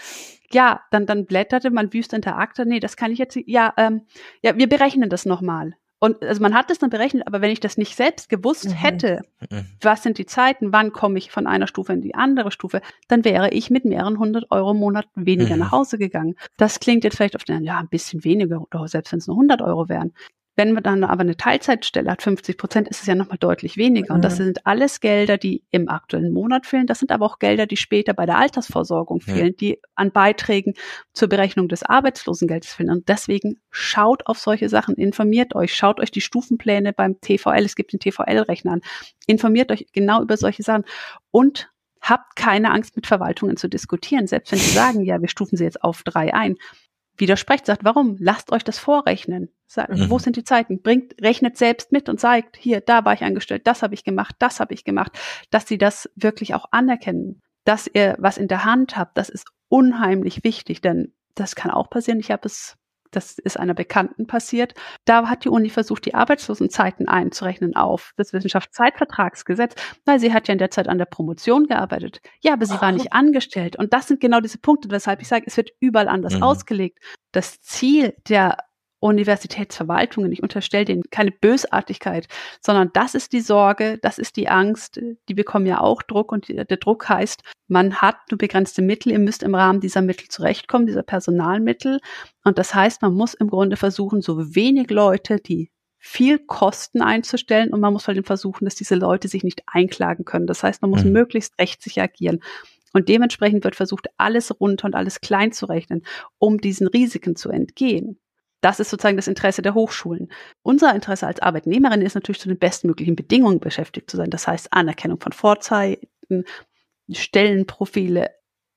Ja, dann, dann blätterte man wüst in der Akte, nee, das kann ich jetzt, ja, ähm, ja, wir berechnen das nochmal. Und also man hat das dann berechnet, aber wenn ich das nicht selbst gewusst mhm. hätte, mhm. was sind die Zeiten, wann komme ich von einer Stufe in die andere Stufe, dann wäre ich mit mehreren hundert Euro im Monat weniger mhm. nach Hause gegangen. Das klingt jetzt vielleicht auf den, ja, ein bisschen weniger, oder selbst wenn es nur 100 Euro wären. Wenn man dann aber eine Teilzeitstelle hat, 50 Prozent, ist es ja nochmal deutlich weniger. Und das sind alles Gelder, die im aktuellen Monat fehlen. Das sind aber auch Gelder, die später bei der Altersvorsorgung fehlen, ja. die an Beiträgen zur Berechnung des Arbeitslosengeldes fehlen. Und deswegen schaut auf solche Sachen, informiert euch, schaut euch die Stufenpläne beim TVL, es gibt den TVL-Rechner an, informiert euch genau über solche Sachen und habt keine Angst, mit Verwaltungen zu diskutieren. Selbst wenn sie sagen, ja, wir stufen sie jetzt auf drei ein widersprecht, sagt, warum? Lasst euch das vorrechnen. Sagt, mhm. Wo sind die Zeiten? Bringt, rechnet selbst mit und sagt, hier, da war ich angestellt, das habe ich gemacht, das habe ich gemacht, dass sie das wirklich auch anerkennen, dass ihr was in der Hand habt, das ist unheimlich wichtig, denn das kann auch passieren. Ich habe es das ist einer Bekannten passiert. Da hat die Uni versucht, die Arbeitslosenzeiten einzurechnen auf das Wissenschaftszeitvertragsgesetz, weil sie hat ja in der Zeit an der Promotion gearbeitet. Ja, aber sie war nicht angestellt. Und das sind genau diese Punkte, weshalb ich sage, es wird überall anders mhm. ausgelegt. Das Ziel der Universitätsverwaltungen. Ich unterstelle denen keine Bösartigkeit, sondern das ist die Sorge, das ist die Angst. Die bekommen ja auch Druck und der Druck heißt, man hat nur begrenzte Mittel, ihr müsst im Rahmen dieser Mittel zurechtkommen, dieser Personalmittel. Und das heißt, man muss im Grunde versuchen, so wenig Leute, die viel Kosten einzustellen und man muss halt versuchen, dass diese Leute sich nicht einklagen können. Das heißt, man muss mhm. möglichst rechtssicher agieren. Und dementsprechend wird versucht, alles runter und alles klein zu rechnen, um diesen Risiken zu entgehen. Das ist sozusagen das Interesse der Hochschulen. Unser Interesse als Arbeitnehmerin ist natürlich zu den bestmöglichen Bedingungen beschäftigt zu sein. Das heißt Anerkennung von Vorzeiten, Stellenprofile,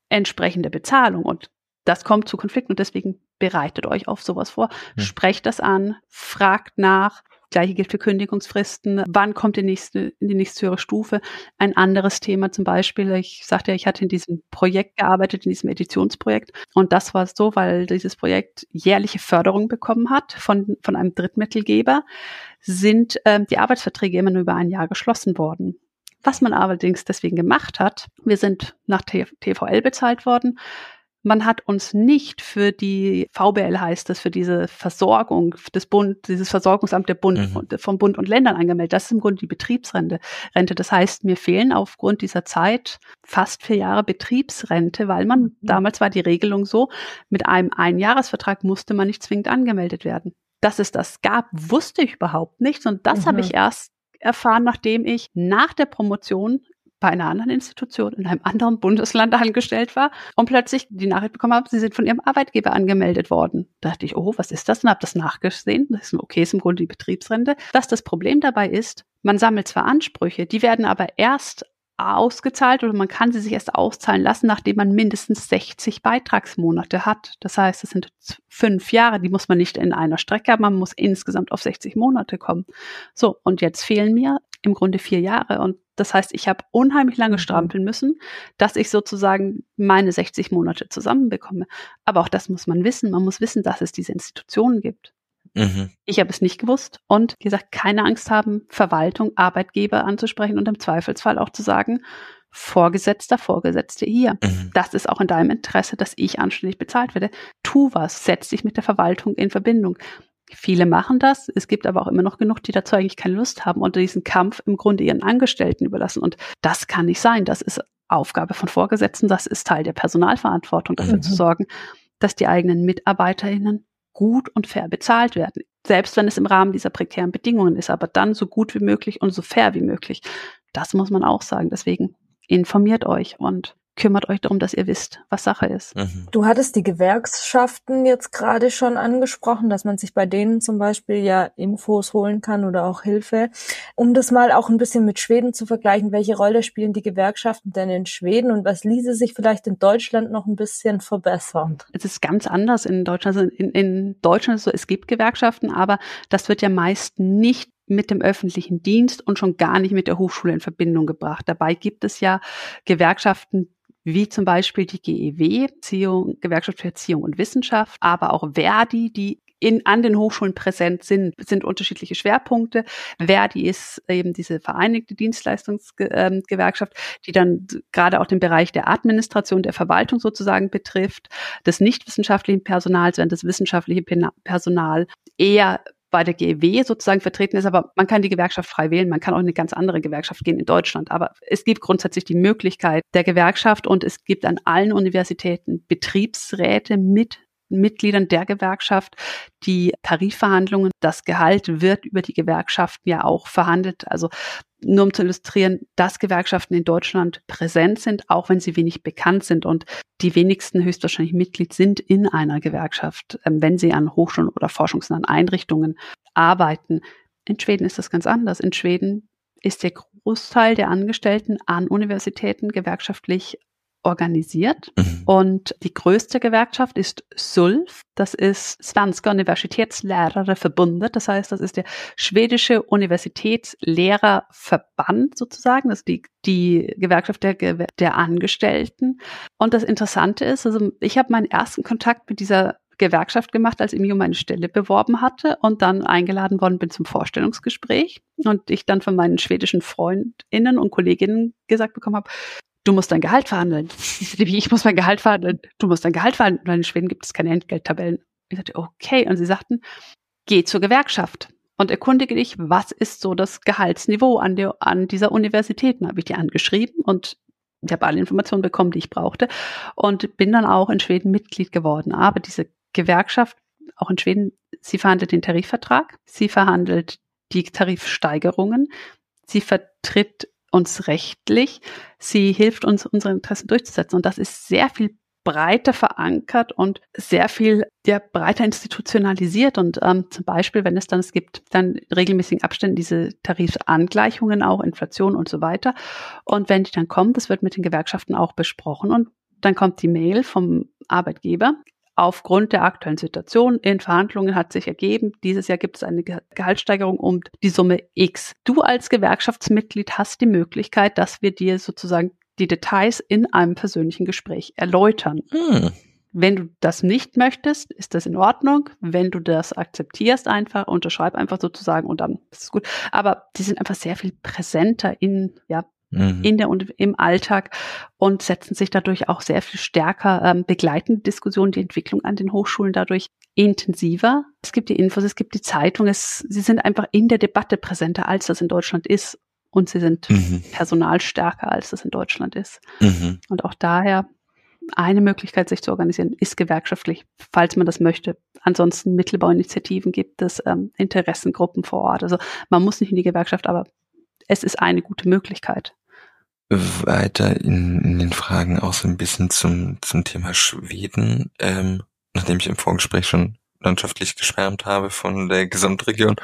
entsprechende Bezahlung. Und das kommt zu Konflikten und deswegen bereitet euch auf sowas vor. Ja. Sprecht das an, fragt nach, Gleiche gilt für Kündigungsfristen. Wann kommt die nächste, in die nächste höhere Stufe? Ein anderes Thema zum Beispiel, ich sagte ja, ich hatte in diesem Projekt gearbeitet, in diesem Editionsprojekt. Und das war so, weil dieses Projekt jährliche Förderung bekommen hat von, von einem Drittmittelgeber, sind ähm, die Arbeitsverträge immer nur über ein Jahr geschlossen worden. Was man allerdings deswegen gemacht hat, wir sind nach TVL bezahlt worden, man hat uns nicht für die VBL heißt das, für diese Versorgung des Bund, dieses Versorgungsamt der Bund, mhm. vom Bund und Ländern angemeldet. Das ist im Grunde die Betriebsrente. Rente. Das heißt, mir fehlen aufgrund dieser Zeit fast vier Jahre Betriebsrente, weil man, mhm. damals war die Regelung so, mit einem Einjahresvertrag musste man nicht zwingend angemeldet werden. Dass es das gab, wusste ich überhaupt nicht. Und das mhm. habe ich erst erfahren, nachdem ich nach der Promotion bei einer anderen Institution in einem anderen Bundesland angestellt war und plötzlich die Nachricht bekommen habe, sie sind von ihrem Arbeitgeber angemeldet worden. Da dachte ich, oh, was ist das? Und habe das nachgesehen. Das ist okay, ist im Grunde die Betriebsrente. Was das Problem dabei ist, man sammelt zwar Ansprüche, die werden aber erst ausgezahlt oder man kann sie sich erst auszahlen lassen, nachdem man mindestens 60 Beitragsmonate hat. Das heißt, es sind fünf Jahre, die muss man nicht in einer Strecke haben, man muss insgesamt auf 60 Monate kommen. So, und jetzt fehlen mir im Grunde vier Jahre und das heißt, ich habe unheimlich lange mhm. strampeln müssen, dass ich sozusagen meine 60 Monate zusammenbekomme. Aber auch das muss man wissen. Man muss wissen, dass es diese Institutionen gibt. Mhm. Ich habe es nicht gewusst und wie gesagt, keine Angst haben, Verwaltung, Arbeitgeber anzusprechen und im Zweifelsfall auch zu sagen, Vorgesetzter, Vorgesetzte hier. Mhm. Das ist auch in deinem Interesse, dass ich anständig bezahlt werde. Tu was, setz dich mit der Verwaltung in Verbindung. Viele machen das. Es gibt aber auch immer noch genug, die dazu eigentlich keine Lust haben und diesen Kampf im Grunde ihren Angestellten überlassen. Und das kann nicht sein. Das ist Aufgabe von Vorgesetzten. Das ist Teil der Personalverantwortung, dafür mhm. zu sorgen, dass die eigenen MitarbeiterInnen gut und fair bezahlt werden. Selbst wenn es im Rahmen dieser prekären Bedingungen ist, aber dann so gut wie möglich und so fair wie möglich. Das muss man auch sagen. Deswegen informiert euch und kümmert euch darum, dass ihr wisst, was Sache ist.
Mhm. Du hattest die Gewerkschaften jetzt gerade schon angesprochen, dass man sich bei denen zum Beispiel ja Infos holen kann oder auch Hilfe. Um das mal auch ein bisschen mit Schweden zu vergleichen, welche Rolle spielen die Gewerkschaften denn in Schweden und was ließe sich vielleicht in Deutschland noch ein bisschen verbessern?
Es ist ganz anders in Deutschland. Also in, in Deutschland ist es so, es gibt Gewerkschaften, aber das wird ja meist nicht mit dem öffentlichen Dienst und schon gar nicht mit der Hochschule in Verbindung gebracht. Dabei gibt es ja Gewerkschaften, wie zum Beispiel die GEW, Erziehung, Gewerkschaft für Erziehung und Wissenschaft, aber auch Verdi, die in, an den Hochschulen präsent sind, sind unterschiedliche Schwerpunkte. Verdi ist eben diese vereinigte Dienstleistungsgewerkschaft, die dann gerade auch den Bereich der Administration, der Verwaltung sozusagen betrifft, des nichtwissenschaftlichen Personals, während das wissenschaftliche Personal eher bei der GEW sozusagen vertreten ist, aber man kann die Gewerkschaft frei wählen, man kann auch in eine ganz andere Gewerkschaft gehen in Deutschland. Aber es gibt grundsätzlich die Möglichkeit der Gewerkschaft und es gibt an allen Universitäten Betriebsräte mit Mitgliedern der Gewerkschaft die Tarifverhandlungen. Das Gehalt wird über die Gewerkschaften ja auch verhandelt. Also nur um zu illustrieren, dass Gewerkschaften in Deutschland präsent sind, auch wenn sie wenig bekannt sind und die wenigsten höchstwahrscheinlich Mitglied sind in einer Gewerkschaft, ähm, wenn sie an Hochschulen oder forschungsnahen Einrichtungen arbeiten. In Schweden ist das ganz anders. In Schweden ist der Großteil der Angestellten an Universitäten gewerkschaftlich organisiert. Mhm. Und die größte Gewerkschaft ist SULF. Das ist Svenska Universitätslärareförbundet. Das heißt, das ist der schwedische Universitätslehrerverband sozusagen. Das ist die, die Gewerkschaft der, der Angestellten. Und das Interessante ist, also ich habe meinen ersten Kontakt mit dieser Gewerkschaft gemacht, als ich mich um meine Stelle beworben hatte und dann eingeladen worden bin zum Vorstellungsgespräch und ich dann von meinen schwedischen Freundinnen und Kolleginnen gesagt bekommen habe, du musst dein Gehalt verhandeln. Ich sagte, wie, ich muss mein Gehalt verhandeln? Du musst dein Gehalt verhandeln. Weil in Schweden gibt es keine Entgelttabellen. Ich sagte, okay. Und sie sagten, geh zur Gewerkschaft und erkundige dich, was ist so das Gehaltsniveau an, der, an dieser Universität. Dann habe ich die angeschrieben und ich habe alle Informationen bekommen, die ich brauchte und bin dann auch in Schweden Mitglied geworden. Aber diese Gewerkschaft, auch in Schweden, sie verhandelt den Tarifvertrag, sie verhandelt die Tarifsteigerungen, sie vertritt uns rechtlich, sie hilft uns, unsere Interessen durchzusetzen. Und das ist sehr viel breiter verankert und sehr viel ja, breiter institutionalisiert. Und ähm, zum Beispiel, wenn es dann, es gibt dann regelmäßigen Abständen diese Tarifangleichungen auch, Inflation und so weiter. Und wenn die dann kommen, das wird mit den Gewerkschaften auch besprochen und dann kommt die Mail vom Arbeitgeber aufgrund der aktuellen Situation in Verhandlungen hat sich ergeben, dieses Jahr gibt es eine Gehaltssteigerung um die Summe X. Du als Gewerkschaftsmitglied hast die Möglichkeit, dass wir dir sozusagen die Details in einem persönlichen Gespräch erläutern. Hm. Wenn du das nicht möchtest, ist das in Ordnung. Wenn du das akzeptierst, einfach unterschreib einfach sozusagen und dann ist es gut. Aber die sind einfach sehr viel präsenter in ja, mhm. in der und im Alltag und setzen sich dadurch auch sehr viel stärker ähm, begleitende Diskussionen, die Entwicklung an den Hochschulen dadurch intensiver. Es gibt die Infos, es gibt die Zeitung, es, sie sind einfach in der Debatte präsenter, als das in Deutschland ist. Und sie sind mhm. personalstärker, als das in Deutschland ist. Mhm. Und auch daher eine Möglichkeit, sich zu organisieren, ist gewerkschaftlich, falls man das möchte. Ansonsten Mittelbauinitiativen gibt es, ähm, Interessengruppen vor Ort. Also man muss nicht in die Gewerkschaft, aber es ist eine gute Möglichkeit
weiter in, in den Fragen auch so ein bisschen zum, zum Thema Schweden, ähm, nachdem ich im Vorgespräch schon landschaftlich geschwärmt habe von der Gesamtregion.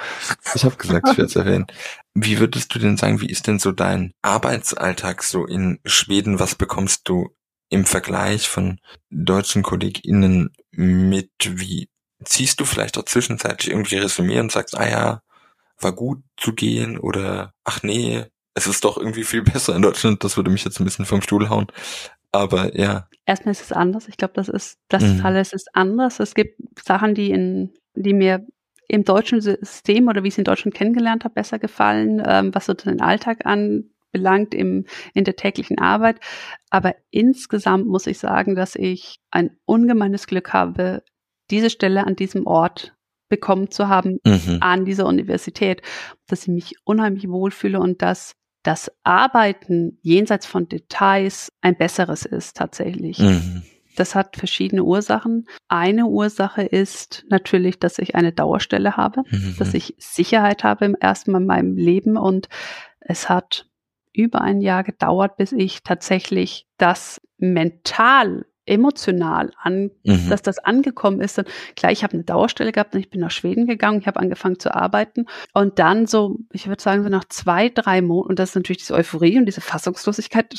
Ich habe gesagt, ich werde es erwähnen. Wie würdest du denn sagen, wie ist denn so dein Arbeitsalltag so in Schweden? Was bekommst du im Vergleich von deutschen KollegInnen mit? Wie ziehst du vielleicht auch zwischenzeitlich irgendwie Resümee und sagst, ah ja, war gut zu gehen oder ach nee, es ist doch irgendwie viel besser in Deutschland. Das würde mich jetzt ein bisschen vom Stuhl hauen. Aber ja.
Erstmal ist es anders. Ich glaube, das ist, das mhm. alles ist anders. Es gibt Sachen, die in, die mir im deutschen System oder wie ich es in Deutschland kennengelernt habe, besser gefallen, ähm, was so den Alltag anbelangt im, in der täglichen Arbeit. Aber insgesamt muss ich sagen, dass ich ein ungemeines Glück habe, diese Stelle an diesem Ort bekommen zu haben mhm. an dieser Universität, dass ich mich unheimlich wohlfühle und dass das Arbeiten jenseits von Details ein besseres ist tatsächlich. Mhm. Das hat verschiedene Ursachen. Eine Ursache ist natürlich, dass ich eine Dauerstelle habe, mhm. dass ich Sicherheit habe im ersten Mal in meinem Leben und es hat über ein Jahr gedauert, bis ich tatsächlich das mental emotional an, mhm. dass das angekommen ist. Und klar, ich habe eine Dauerstelle gehabt und ich bin nach Schweden gegangen, ich habe angefangen zu arbeiten und dann so, ich würde sagen, so nach zwei, drei Monaten, und das ist natürlich diese Euphorie und diese Fassungslosigkeit,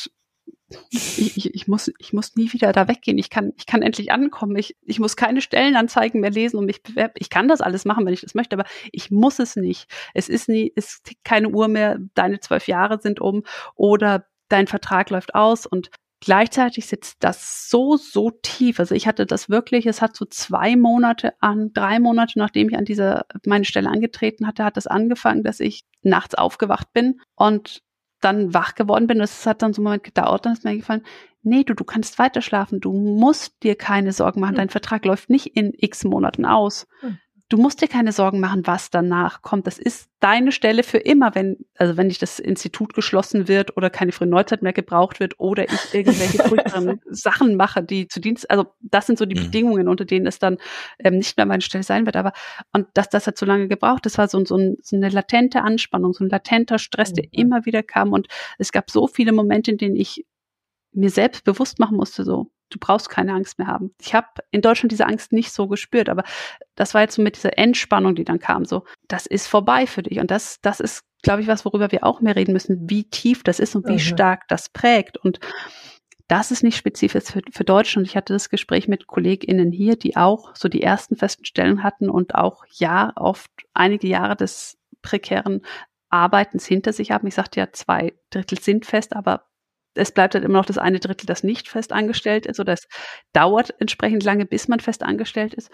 ich, ich, ich, muss, ich muss nie wieder da weggehen. Ich kann, ich kann endlich ankommen. Ich, ich muss keine Stellenanzeigen mehr lesen und mich bewerben. Ich kann das alles machen, wenn ich das möchte, aber ich muss es nicht. Es ist nie, es tickt keine Uhr mehr, deine zwölf Jahre sind um oder dein Vertrag läuft aus und Gleichzeitig sitzt das so, so tief. Also ich hatte das wirklich, es hat so zwei Monate an, drei Monate, nachdem ich an dieser, meine Stelle angetreten hatte, hat das angefangen, dass ich nachts aufgewacht bin und dann wach geworden bin, das hat dann so einen Moment gedauert, dann ist mir gefallen, nee, du, du kannst weiter schlafen, du musst dir keine Sorgen machen, hm. dein Vertrag läuft nicht in x Monaten aus. Hm du musst dir keine Sorgen machen, was danach kommt. Das ist deine Stelle für immer, wenn, also wenn nicht das Institut geschlossen wird oder keine frühe Neuzeit mehr gebraucht wird oder ich irgendwelche furchtbaren Sachen mache, die zu Dienst, also das sind so die mhm. Bedingungen, unter denen es dann ähm, nicht mehr meine Stelle sein wird. Aber, und dass das hat so lange gebraucht, das war so, so, ein, so eine latente Anspannung, so ein latenter Stress, der mhm. immer wieder kam. Und es gab so viele Momente, in denen ich mir selbst bewusst machen musste, so, du brauchst keine Angst mehr haben. Ich habe in Deutschland diese Angst nicht so gespürt, aber das war jetzt so mit dieser Entspannung, die dann kam, so, das ist vorbei für dich. Und das, das ist, glaube ich, was, worüber wir auch mehr reden müssen, wie tief das ist und wie mhm. stark das prägt. Und das ist nicht spezifisch für, für Deutschland. Ich hatte das Gespräch mit KollegInnen hier, die auch so die ersten festen Stellen hatten und auch ja oft einige Jahre des prekären Arbeitens hinter sich haben. Ich sagte ja, zwei Drittel sind fest, aber es bleibt halt immer noch das eine Drittel, das nicht fest angestellt ist oder es dauert entsprechend lange, bis man fest angestellt ist.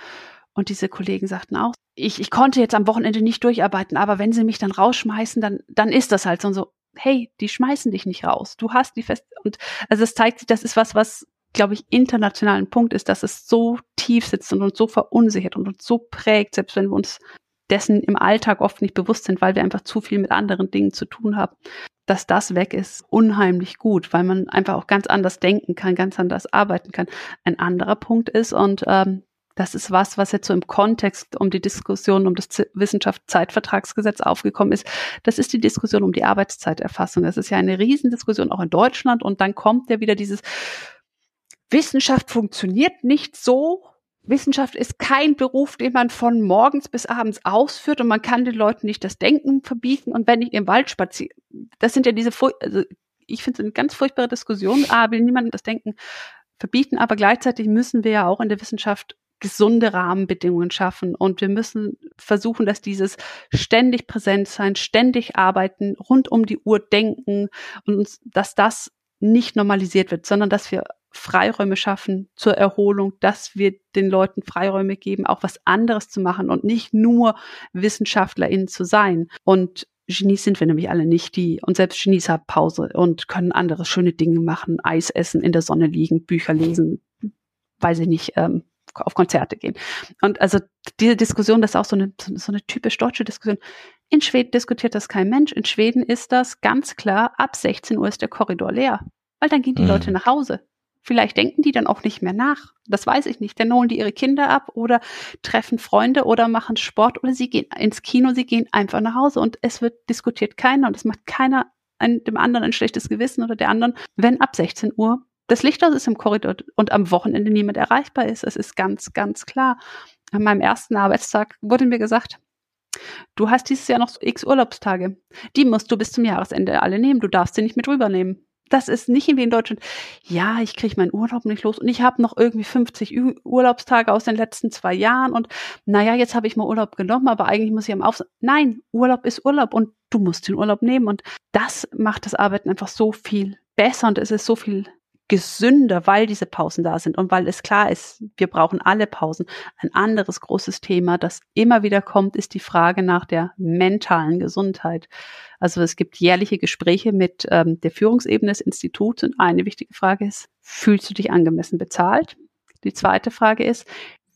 Und diese Kollegen sagten auch, ich, ich konnte jetzt am Wochenende nicht durcharbeiten, aber wenn sie mich dann rausschmeißen, dann, dann ist das halt so und so. Hey, die schmeißen dich nicht raus. Du hast die fest. Und also es zeigt sich, das ist was, was, glaube ich, international ein Punkt ist, dass es so tief sitzt und uns so verunsichert und uns so prägt, selbst wenn wir uns dessen im Alltag oft nicht bewusst sind, weil wir einfach zu viel mit anderen Dingen zu tun haben dass das weg ist, unheimlich gut, weil man einfach auch ganz anders denken kann, ganz anders arbeiten kann. Ein anderer Punkt ist, und ähm, das ist was, was jetzt so im Kontext um die Diskussion um das Wissenschaftszeitvertragsgesetz aufgekommen ist. Das ist die Diskussion um die Arbeitszeiterfassung. Das ist ja eine Riesendiskussion auch in Deutschland. Und dann kommt ja wieder dieses Wissenschaft funktioniert nicht so, Wissenschaft ist kein Beruf, den man von morgens bis abends ausführt und man kann den Leuten nicht das Denken verbieten. Und wenn ich im Wald spaziere, das sind ja diese, also ich finde es eine ganz furchtbare Diskussion. A, will niemand das Denken verbieten, aber gleichzeitig müssen wir ja auch in der Wissenschaft gesunde Rahmenbedingungen schaffen und wir müssen versuchen, dass dieses ständig präsent sein, ständig arbeiten, rund um die Uhr denken und uns, dass das nicht normalisiert wird, sondern dass wir Freiräume schaffen zur Erholung, dass wir den Leuten Freiräume geben, auch was anderes zu machen und nicht nur WissenschaftlerInnen zu sein. Und Genies sind wir nämlich alle nicht, die, und selbst Genies haben Pause und können andere schöne Dinge machen, Eis essen, in der Sonne liegen, Bücher lesen, weiß ich nicht, ähm, auf Konzerte gehen. Und also diese Diskussion, das ist auch so eine, so eine typisch deutsche Diskussion. In Schweden diskutiert das kein Mensch. In Schweden ist das ganz klar, ab 16 Uhr ist der Korridor leer. Weil dann gehen die mhm. Leute nach Hause. Vielleicht denken die dann auch nicht mehr nach. Das weiß ich nicht. Dann holen die ihre Kinder ab oder treffen Freunde oder machen Sport oder sie gehen ins Kino, sie gehen einfach nach Hause und es wird diskutiert keiner und es macht keiner ein, dem anderen ein schlechtes Gewissen oder der anderen, wenn ab 16 Uhr das Licht aus ist im Korridor und am Wochenende niemand erreichbar ist. Es ist ganz, ganz klar. An meinem ersten Arbeitstag wurde mir gesagt, du hast dieses Jahr noch x Urlaubstage. Die musst du bis zum Jahresende alle nehmen. Du darfst sie nicht mit rübernehmen das ist nicht wie in Deutschland, ja, ich kriege meinen Urlaub nicht los und ich habe noch irgendwie 50 Urlaubstage aus den letzten zwei Jahren und naja, jetzt habe ich mal Urlaub genommen, aber eigentlich muss ich am Auf... Nein, Urlaub ist Urlaub und du musst den Urlaub nehmen und das macht das Arbeiten einfach so viel besser und es ist so viel gesünder, weil diese Pausen da sind und weil es klar ist, wir brauchen alle Pausen. Ein anderes großes Thema, das immer wieder kommt, ist die Frage nach der mentalen Gesundheit. Also es gibt jährliche Gespräche mit ähm, der Führungsebene des Instituts und eine wichtige Frage ist, fühlst du dich angemessen bezahlt? Die zweite Frage ist,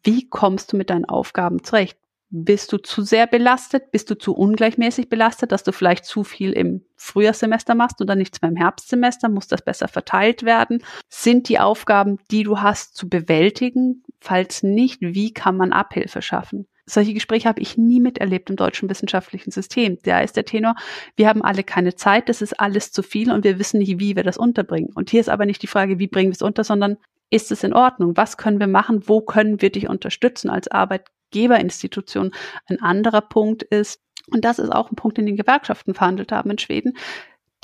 wie kommst du mit deinen Aufgaben zurecht? Bist du zu sehr belastet? Bist du zu ungleichmäßig belastet, dass du vielleicht zu viel im Frühjahrssemester machst oder nichts mehr im Herbstsemester? Muss das besser verteilt werden? Sind die Aufgaben, die du hast, zu bewältigen? Falls nicht, wie kann man Abhilfe schaffen? Solche Gespräche habe ich nie miterlebt im deutschen wissenschaftlichen System. Da ist der Tenor, wir haben alle keine Zeit, das ist alles zu viel und wir wissen nicht, wie wir das unterbringen. Und hier ist aber nicht die Frage, wie bringen wir es unter, sondern ist es in Ordnung? Was können wir machen? Wo können wir dich unterstützen als Arbeitgeber? Geberinstitutionen. Ein anderer Punkt ist, und das ist auch ein Punkt, den die Gewerkschaften verhandelt haben in Schweden,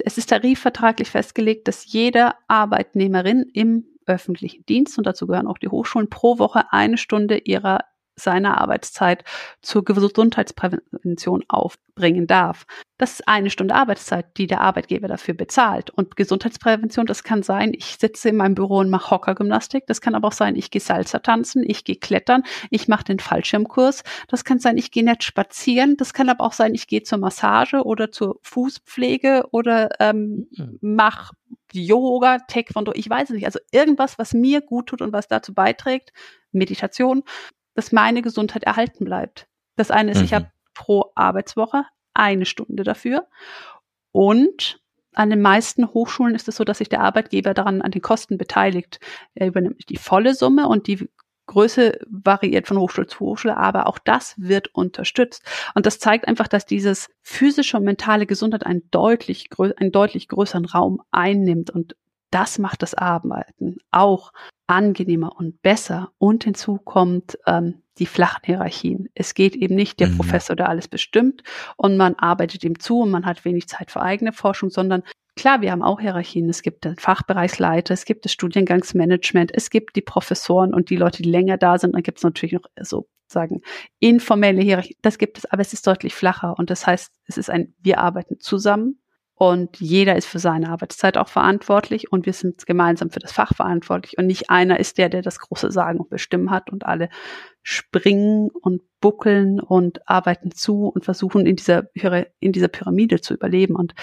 Es ist tarifvertraglich festgelegt, dass jede Arbeitnehmerin im öffentlichen Dienst, und dazu gehören auch die Hochschulen, pro Woche eine Stunde ihrer seiner Arbeitszeit zur Gesundheitsprävention aufbringen darf. Das ist eine Stunde Arbeitszeit, die der Arbeitgeber dafür bezahlt. Und Gesundheitsprävention, das kann sein, ich sitze in meinem Büro und mache Hockergymnastik. Das kann aber auch sein, ich gehe Salsa tanzen, ich gehe klettern, ich mache den Fallschirmkurs. Das kann sein, ich gehe nett spazieren. Das kann aber auch sein, ich gehe zur Massage oder zur Fußpflege oder ähm, mhm. mache Yoga, Taekwondo, ich weiß es nicht. Also irgendwas, was mir gut tut und was dazu beiträgt, Meditation, dass meine Gesundheit erhalten bleibt. Das eine ist, mhm. ich habe pro Arbeitswoche eine Stunde dafür. Und an den meisten Hochschulen ist es so, dass sich der Arbeitgeber daran an den Kosten beteiligt. Er übernimmt die volle Summe und die Größe variiert von Hochschule zu Hochschule, aber auch das wird unterstützt. Und das zeigt einfach, dass dieses physische und mentale Gesundheit einen deutlich, einen deutlich größeren Raum einnimmt. Und das macht das Arbeiten auch angenehmer und besser. Und hinzu kommt ähm, die flachen Hierarchien. Es geht eben nicht der mhm. Professor, der alles bestimmt und man arbeitet ihm zu und man hat wenig Zeit für eigene Forschung, sondern klar, wir haben auch Hierarchien. Es gibt den Fachbereichsleiter, es gibt das Studiengangsmanagement, es gibt die Professoren und die Leute, die länger da sind. Dann gibt es natürlich noch sozusagen informelle Hierarchien. Das gibt es, aber es ist deutlich flacher und das heißt, es ist ein, wir arbeiten zusammen und jeder ist für seine Arbeitszeit auch verantwortlich und wir sind gemeinsam für das Fach verantwortlich. Und nicht einer ist der, der das große Sagen und Bestimmen hat und alle springen und buckeln und arbeiten zu und versuchen in dieser, in dieser Pyramide zu überleben. Und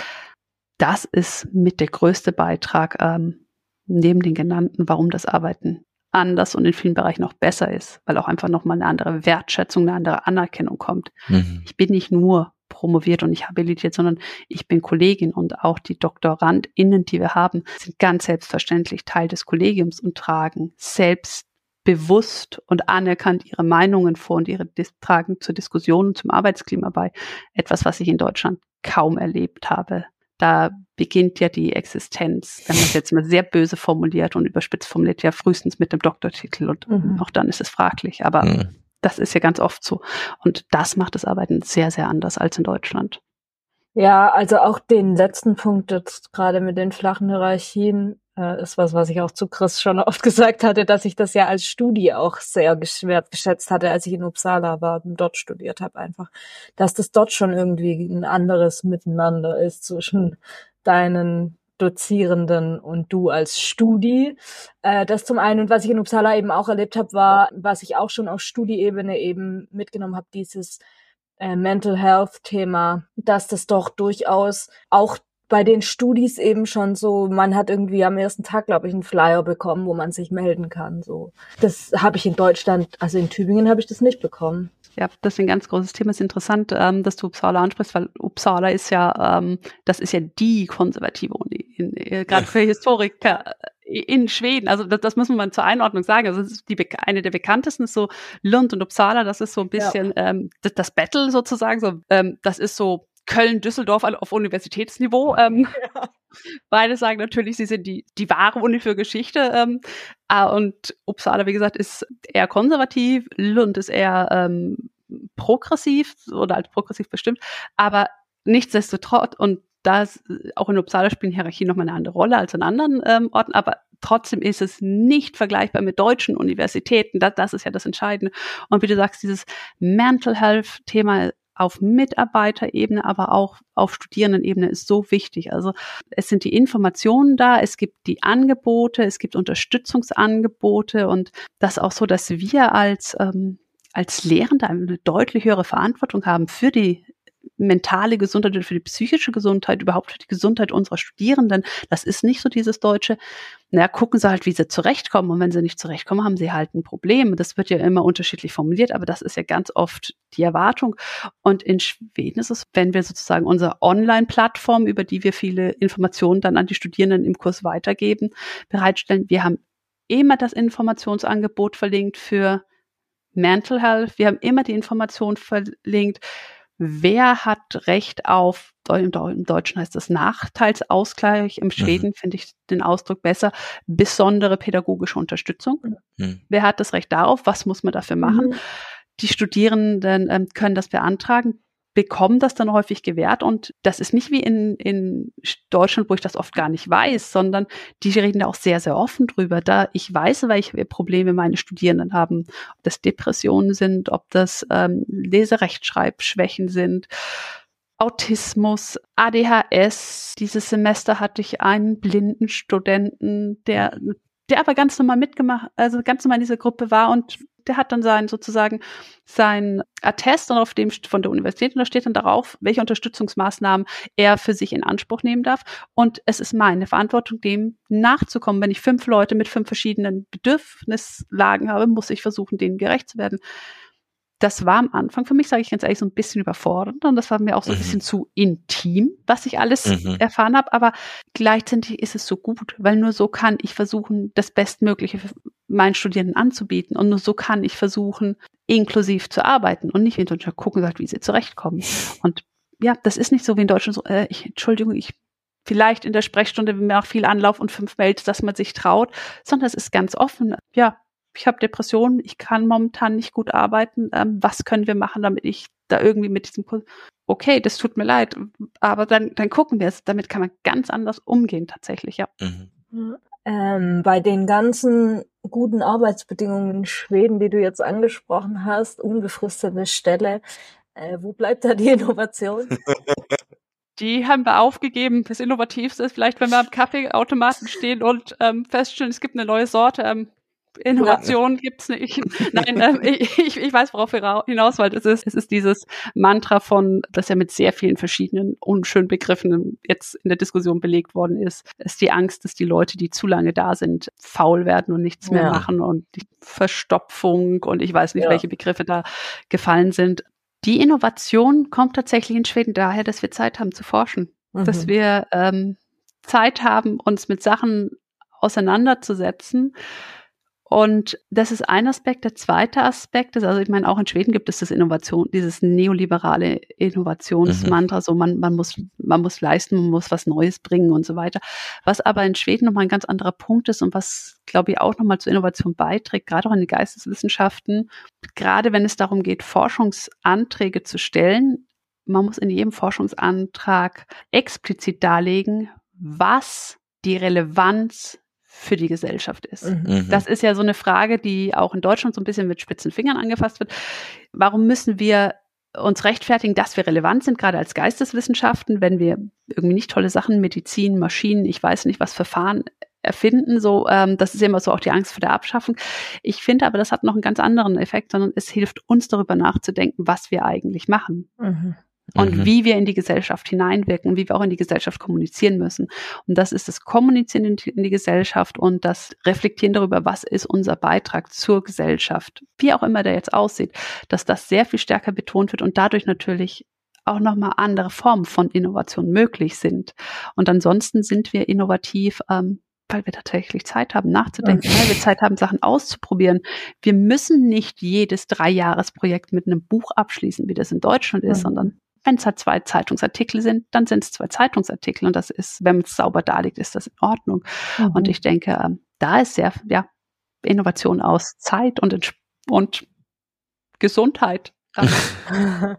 das ist mit der größte Beitrag ähm, neben den genannten, warum das Arbeiten anders und in vielen Bereichen auch besser ist, weil auch einfach nochmal eine andere Wertschätzung, eine andere Anerkennung kommt. Mhm. Ich bin nicht nur promoviert und nicht habilitiert, sondern ich bin Kollegin und auch die DoktorandInnen, die wir haben, sind ganz selbstverständlich Teil des Kollegiums und tragen selbstbewusst und anerkannt ihre Meinungen vor und ihre tragen zur Diskussion und zum Arbeitsklima bei. Etwas, was ich in Deutschland kaum erlebt habe. Da beginnt ja die Existenz, wenn man es jetzt mal sehr böse formuliert und überspitzt formuliert, ja frühestens mit dem Doktortitel und mhm. auch dann ist es fraglich. Aber mhm. Das ist ja ganz oft so. Und das macht das Arbeiten sehr, sehr anders als in Deutschland.
Ja, also auch den letzten Punkt jetzt gerade mit den flachen Hierarchien äh, ist was, was ich auch zu Chris schon oft gesagt hatte, dass ich das ja als Studie auch sehr geschätzt hatte, als ich in Uppsala war und dort studiert habe einfach, dass das dort schon irgendwie ein anderes Miteinander ist zwischen deinen Dozierenden und du als Studi. Äh, das zum einen. Und was ich in Uppsala eben auch erlebt habe, war, was ich auch schon auf Studieebene eben mitgenommen habe, dieses äh, Mental Health Thema, dass das doch durchaus auch bei den Studis eben schon so, man hat irgendwie am ersten Tag, glaube ich, einen Flyer bekommen, wo man sich melden kann. So, das habe ich in Deutschland, also in Tübingen habe ich das nicht bekommen.
Ja, das ist ein ganz großes Thema. Es ist interessant, ähm, dass du Uppsala ansprichst, weil Uppsala ist ja, ähm, das ist ja die konservative Uni, äh, gerade für Historiker äh, in Schweden. Also das, das muss man zur Einordnung sagen. Also das ist die, eine der bekanntesten ist so Lund und Uppsala. Das ist so ein bisschen ja. ähm, das, das Battle sozusagen. So, ähm, das ist so Köln, Düsseldorf auf Universitätsniveau. Ähm, ja. Beide sagen natürlich, sie sind die, die wahre Uni für Geschichte. Ähm, äh, und Uppsala, wie gesagt, ist eher konservativ, Lund ist eher ähm, progressiv oder als progressiv bestimmt. Aber nichtsdestotrotz, und da auch in Uppsala spielen Hierarchien nochmal eine andere Rolle als in anderen ähm, Orten, aber trotzdem ist es nicht vergleichbar mit deutschen Universitäten. Das, das ist ja das Entscheidende. Und wie du sagst, dieses Mental Health Thema auf Mitarbeiterebene, aber auch auf Studierendenebene ist so wichtig. Also es sind die Informationen da, es gibt die Angebote, es gibt Unterstützungsangebote und das auch so, dass wir als ähm, als Lehrende eine deutlich höhere Verantwortung haben für die mentale Gesundheit oder für die psychische Gesundheit, überhaupt für die Gesundheit unserer Studierenden. Das ist nicht so dieses deutsche, naja, gucken Sie halt, wie Sie zurechtkommen. Und wenn Sie nicht zurechtkommen, haben Sie halt ein Problem. Das wird ja immer unterschiedlich formuliert, aber das ist ja ganz oft die Erwartung. Und in Schweden ist es, wenn wir sozusagen unsere Online-Plattform, über die wir viele Informationen dann an die Studierenden im Kurs weitergeben, bereitstellen, wir haben immer das Informationsangebot verlinkt für Mental Health. Wir haben immer die Information verlinkt wer hat Recht auf, im Deutschen heißt das Nachteilsausgleich, im Schweden mhm. finde ich den Ausdruck besser, besondere pädagogische Unterstützung. Mhm. Wer hat das Recht darauf? Was muss man dafür machen? Mhm. Die Studierenden ähm, können das beantragen. Bekommen das dann häufig gewährt und das ist nicht wie in, in Deutschland, wo ich das oft gar nicht weiß, sondern die reden da auch sehr, sehr offen drüber. Da ich weiß, welche Probleme meine Studierenden haben, ob das Depressionen sind, ob das ähm, Leserechtschreibschwächen sind, Autismus, ADHS. Dieses Semester hatte ich einen blinden Studenten, der der aber ganz normal mitgemacht, also ganz normal in dieser Gruppe war und der hat dann sein sozusagen sein Attest und auf dem von der Universität und da steht dann darauf, welche Unterstützungsmaßnahmen er für sich in Anspruch nehmen darf. Und es ist meine Verantwortung, dem nachzukommen. Wenn ich fünf Leute mit fünf verschiedenen Bedürfnislagen habe, muss ich versuchen, denen gerecht zu werden das war am Anfang für mich, sage ich ganz ehrlich, so ein bisschen überfordernd und das war mir auch so ein mhm. bisschen zu intim, was ich alles mhm. erfahren habe. Aber gleichzeitig ist es so gut, weil nur so kann ich versuchen, das Bestmögliche für meinen Studierenden anzubieten und nur so kann ich versuchen, inklusiv zu arbeiten und nicht wie in Deutschland gucken, wie sie zurechtkommen. Und ja, das ist nicht so wie in Deutschland so, äh, ich, Entschuldigung, ich vielleicht in der Sprechstunde mir auch viel Anlauf und fünf Mails, dass man sich traut, sondern es ist ganz offen. Ja, ich habe Depressionen, ich kann momentan nicht gut arbeiten. Ähm, was können wir machen, damit ich da irgendwie mit diesem Kurs, okay, das tut mir leid, aber dann, dann gucken wir es. Damit kann man ganz anders umgehen tatsächlich, ja.
Mhm. Ähm, bei den ganzen guten Arbeitsbedingungen in Schweden, die du jetzt angesprochen hast, unbefristete Stelle, äh, wo bleibt da die Innovation?
die haben wir aufgegeben. Das Innovativste ist vielleicht, wenn wir am Kaffeeautomaten stehen und ähm, feststellen, es gibt eine neue Sorte. Ähm, Innovation gibt's nicht. Nein, ähm, ich, ich weiß, worauf wir hinaus wollt. Es ist, es ist dieses Mantra von, das ja mit sehr vielen verschiedenen unschönen Begriffen jetzt in der Diskussion belegt worden ist, ist die Angst, dass die Leute, die zu lange da sind, faul werden und nichts mehr ja. machen und die Verstopfung und ich weiß nicht, ja. welche Begriffe da gefallen sind. Die Innovation kommt tatsächlich in Schweden daher, dass wir Zeit haben zu forschen, mhm. dass wir ähm, Zeit haben, uns mit Sachen auseinanderzusetzen, und das ist ein Aspekt. Der zweite Aspekt ist, also ich meine, auch in Schweden gibt es das Innovation, dieses neoliberale Innovationsmantra, mhm. so man, man muss, man muss leisten, man muss was Neues bringen und so weiter. Was aber in Schweden nochmal ein ganz anderer Punkt ist und was, glaube ich, auch nochmal zur Innovation beiträgt, gerade auch in den Geisteswissenschaften, gerade wenn es darum geht, Forschungsanträge zu stellen, man muss in jedem Forschungsantrag explizit darlegen, was die Relevanz für die Gesellschaft ist. Mhm. mhm. Das ist ja so eine Frage, die auch in Deutschland so ein bisschen mit spitzen Fingern angefasst wird. Warum müssen wir uns rechtfertigen, dass wir relevant sind, gerade als Geisteswissenschaften, wenn wir irgendwie nicht tolle Sachen, Medizin, Maschinen, ich weiß nicht was, Verfahren erfinden. So, ähm, das ist immer so auch die Angst vor der Abschaffung. Ich finde aber, das hat noch einen ganz anderen Effekt, sondern es hilft uns darüber nachzudenken, was wir eigentlich machen. Mhm und mhm. wie wir in die Gesellschaft hineinwirken, wie wir auch in die Gesellschaft kommunizieren müssen. Und das ist das Kommunizieren in die, in die Gesellschaft und das Reflektieren darüber, was ist unser Beitrag zur Gesellschaft, wie auch immer der jetzt aussieht, dass das sehr viel stärker betont wird und dadurch natürlich auch nochmal andere Formen von Innovation möglich sind. Und ansonsten sind wir innovativ, ähm, weil wir tatsächlich Zeit haben, nachzudenken, weil wir Zeit haben, Sachen auszuprobieren. Wir müssen nicht jedes Dreijahresprojekt mit einem Buch abschließen, wie das in Deutschland ist, mhm. sondern wenn es halt zwei Zeitungsartikel sind, dann sind es zwei Zeitungsartikel und das ist, wenn es sauber darlegt, ist das in Ordnung. Mhm. Und ich denke, ähm, da ist sehr, ja, Innovation aus Zeit und, und Gesundheit.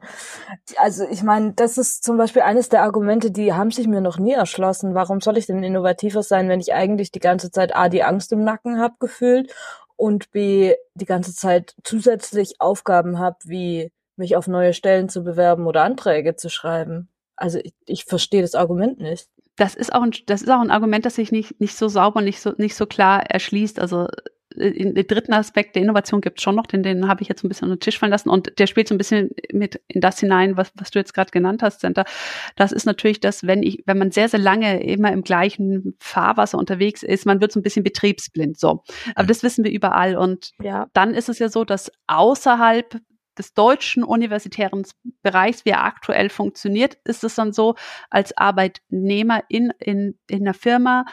Also ich meine, das ist zum Beispiel eines der Argumente, die haben sich mir noch nie erschlossen. Warum soll ich denn innovativer sein, wenn ich eigentlich die ganze Zeit A, die Angst im Nacken habe gefühlt und B, die ganze Zeit zusätzlich Aufgaben habe wie mich auf neue Stellen zu bewerben oder Anträge zu schreiben. Also ich, ich verstehe das Argument nicht.
Das ist auch ein, das ist auch ein Argument, das sich nicht, nicht so sauber, nicht so, nicht so klar erschließt. Also äh, den dritten Aspekt der Innovation gibt es schon noch, den, den habe ich jetzt ein bisschen unter den Tisch fallen lassen und der spielt so ein bisschen mit in das hinein, was, was du jetzt gerade genannt hast, Center. Das ist natürlich das, wenn ich, wenn man sehr, sehr lange immer im gleichen Fahrwasser unterwegs ist, man wird so ein bisschen betriebsblind. So. Aber das wissen wir überall. Und ja. dann ist es ja so, dass außerhalb des deutschen universitären Bereichs, wie er aktuell funktioniert, ist es dann so, als Arbeitnehmer in, in, in einer Firma,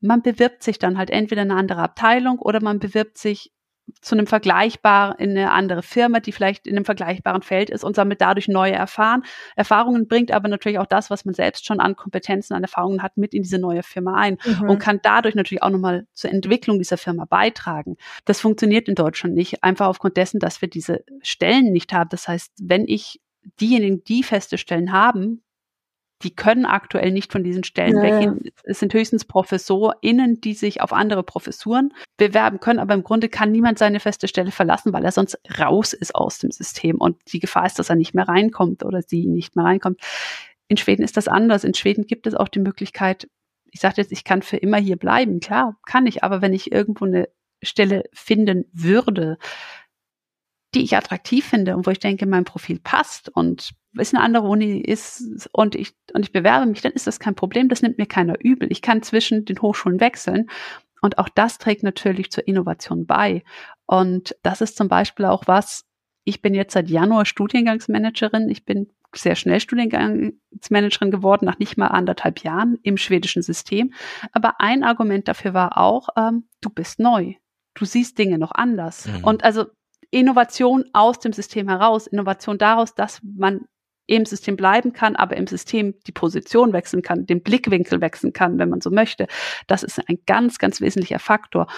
man bewirbt sich dann halt entweder in eine andere Abteilung oder man bewirbt sich zu einem vergleichbaren, in eine andere Firma, die vielleicht in einem vergleichbaren Feld ist und sammelt dadurch neue Erfahren, Erfahrungen, bringt aber natürlich auch das, was man selbst schon an Kompetenzen, an Erfahrungen hat, mit in diese neue Firma ein mhm. und kann dadurch natürlich auch nochmal zur Entwicklung dieser Firma beitragen. Das funktioniert in Deutschland nicht, einfach aufgrund dessen, dass wir diese Stellen nicht haben. Das heißt, wenn ich diejenigen, die feste Stellen haben, die können aktuell nicht von diesen Stellen ja, weggehen. Es sind höchstens ProfessorInnen, die sich auf andere Professuren bewerben können, aber im Grunde kann niemand seine feste Stelle verlassen, weil er sonst raus ist aus dem System und die Gefahr ist, dass er nicht mehr reinkommt oder sie nicht mehr reinkommt. In Schweden ist das anders. In Schweden gibt es auch die Möglichkeit, ich sage jetzt, ich kann für immer hier bleiben. Klar, kann ich, aber wenn ich irgendwo eine Stelle finden würde, die ich attraktiv finde und wo ich denke, mein Profil passt und es eine andere Uni ist und ich, und ich bewerbe mich, dann ist das kein Problem. Das nimmt mir keiner übel. Ich kann zwischen den Hochschulen wechseln. Und auch das trägt natürlich zur Innovation bei. Und das ist zum Beispiel auch was, ich bin jetzt seit Januar Studiengangsmanagerin. Ich bin sehr schnell Studiengangsmanagerin geworden, nach nicht mal anderthalb Jahren im schwedischen System. Aber ein Argument dafür war auch, ähm, du bist neu. Du siehst Dinge noch anders. Mhm. Und also Innovation aus dem System heraus, Innovation daraus, dass man im System bleiben kann, aber im System die Position wechseln kann, den Blickwinkel wechseln kann, wenn man so möchte. Das ist ein ganz, ganz wesentlicher Faktor.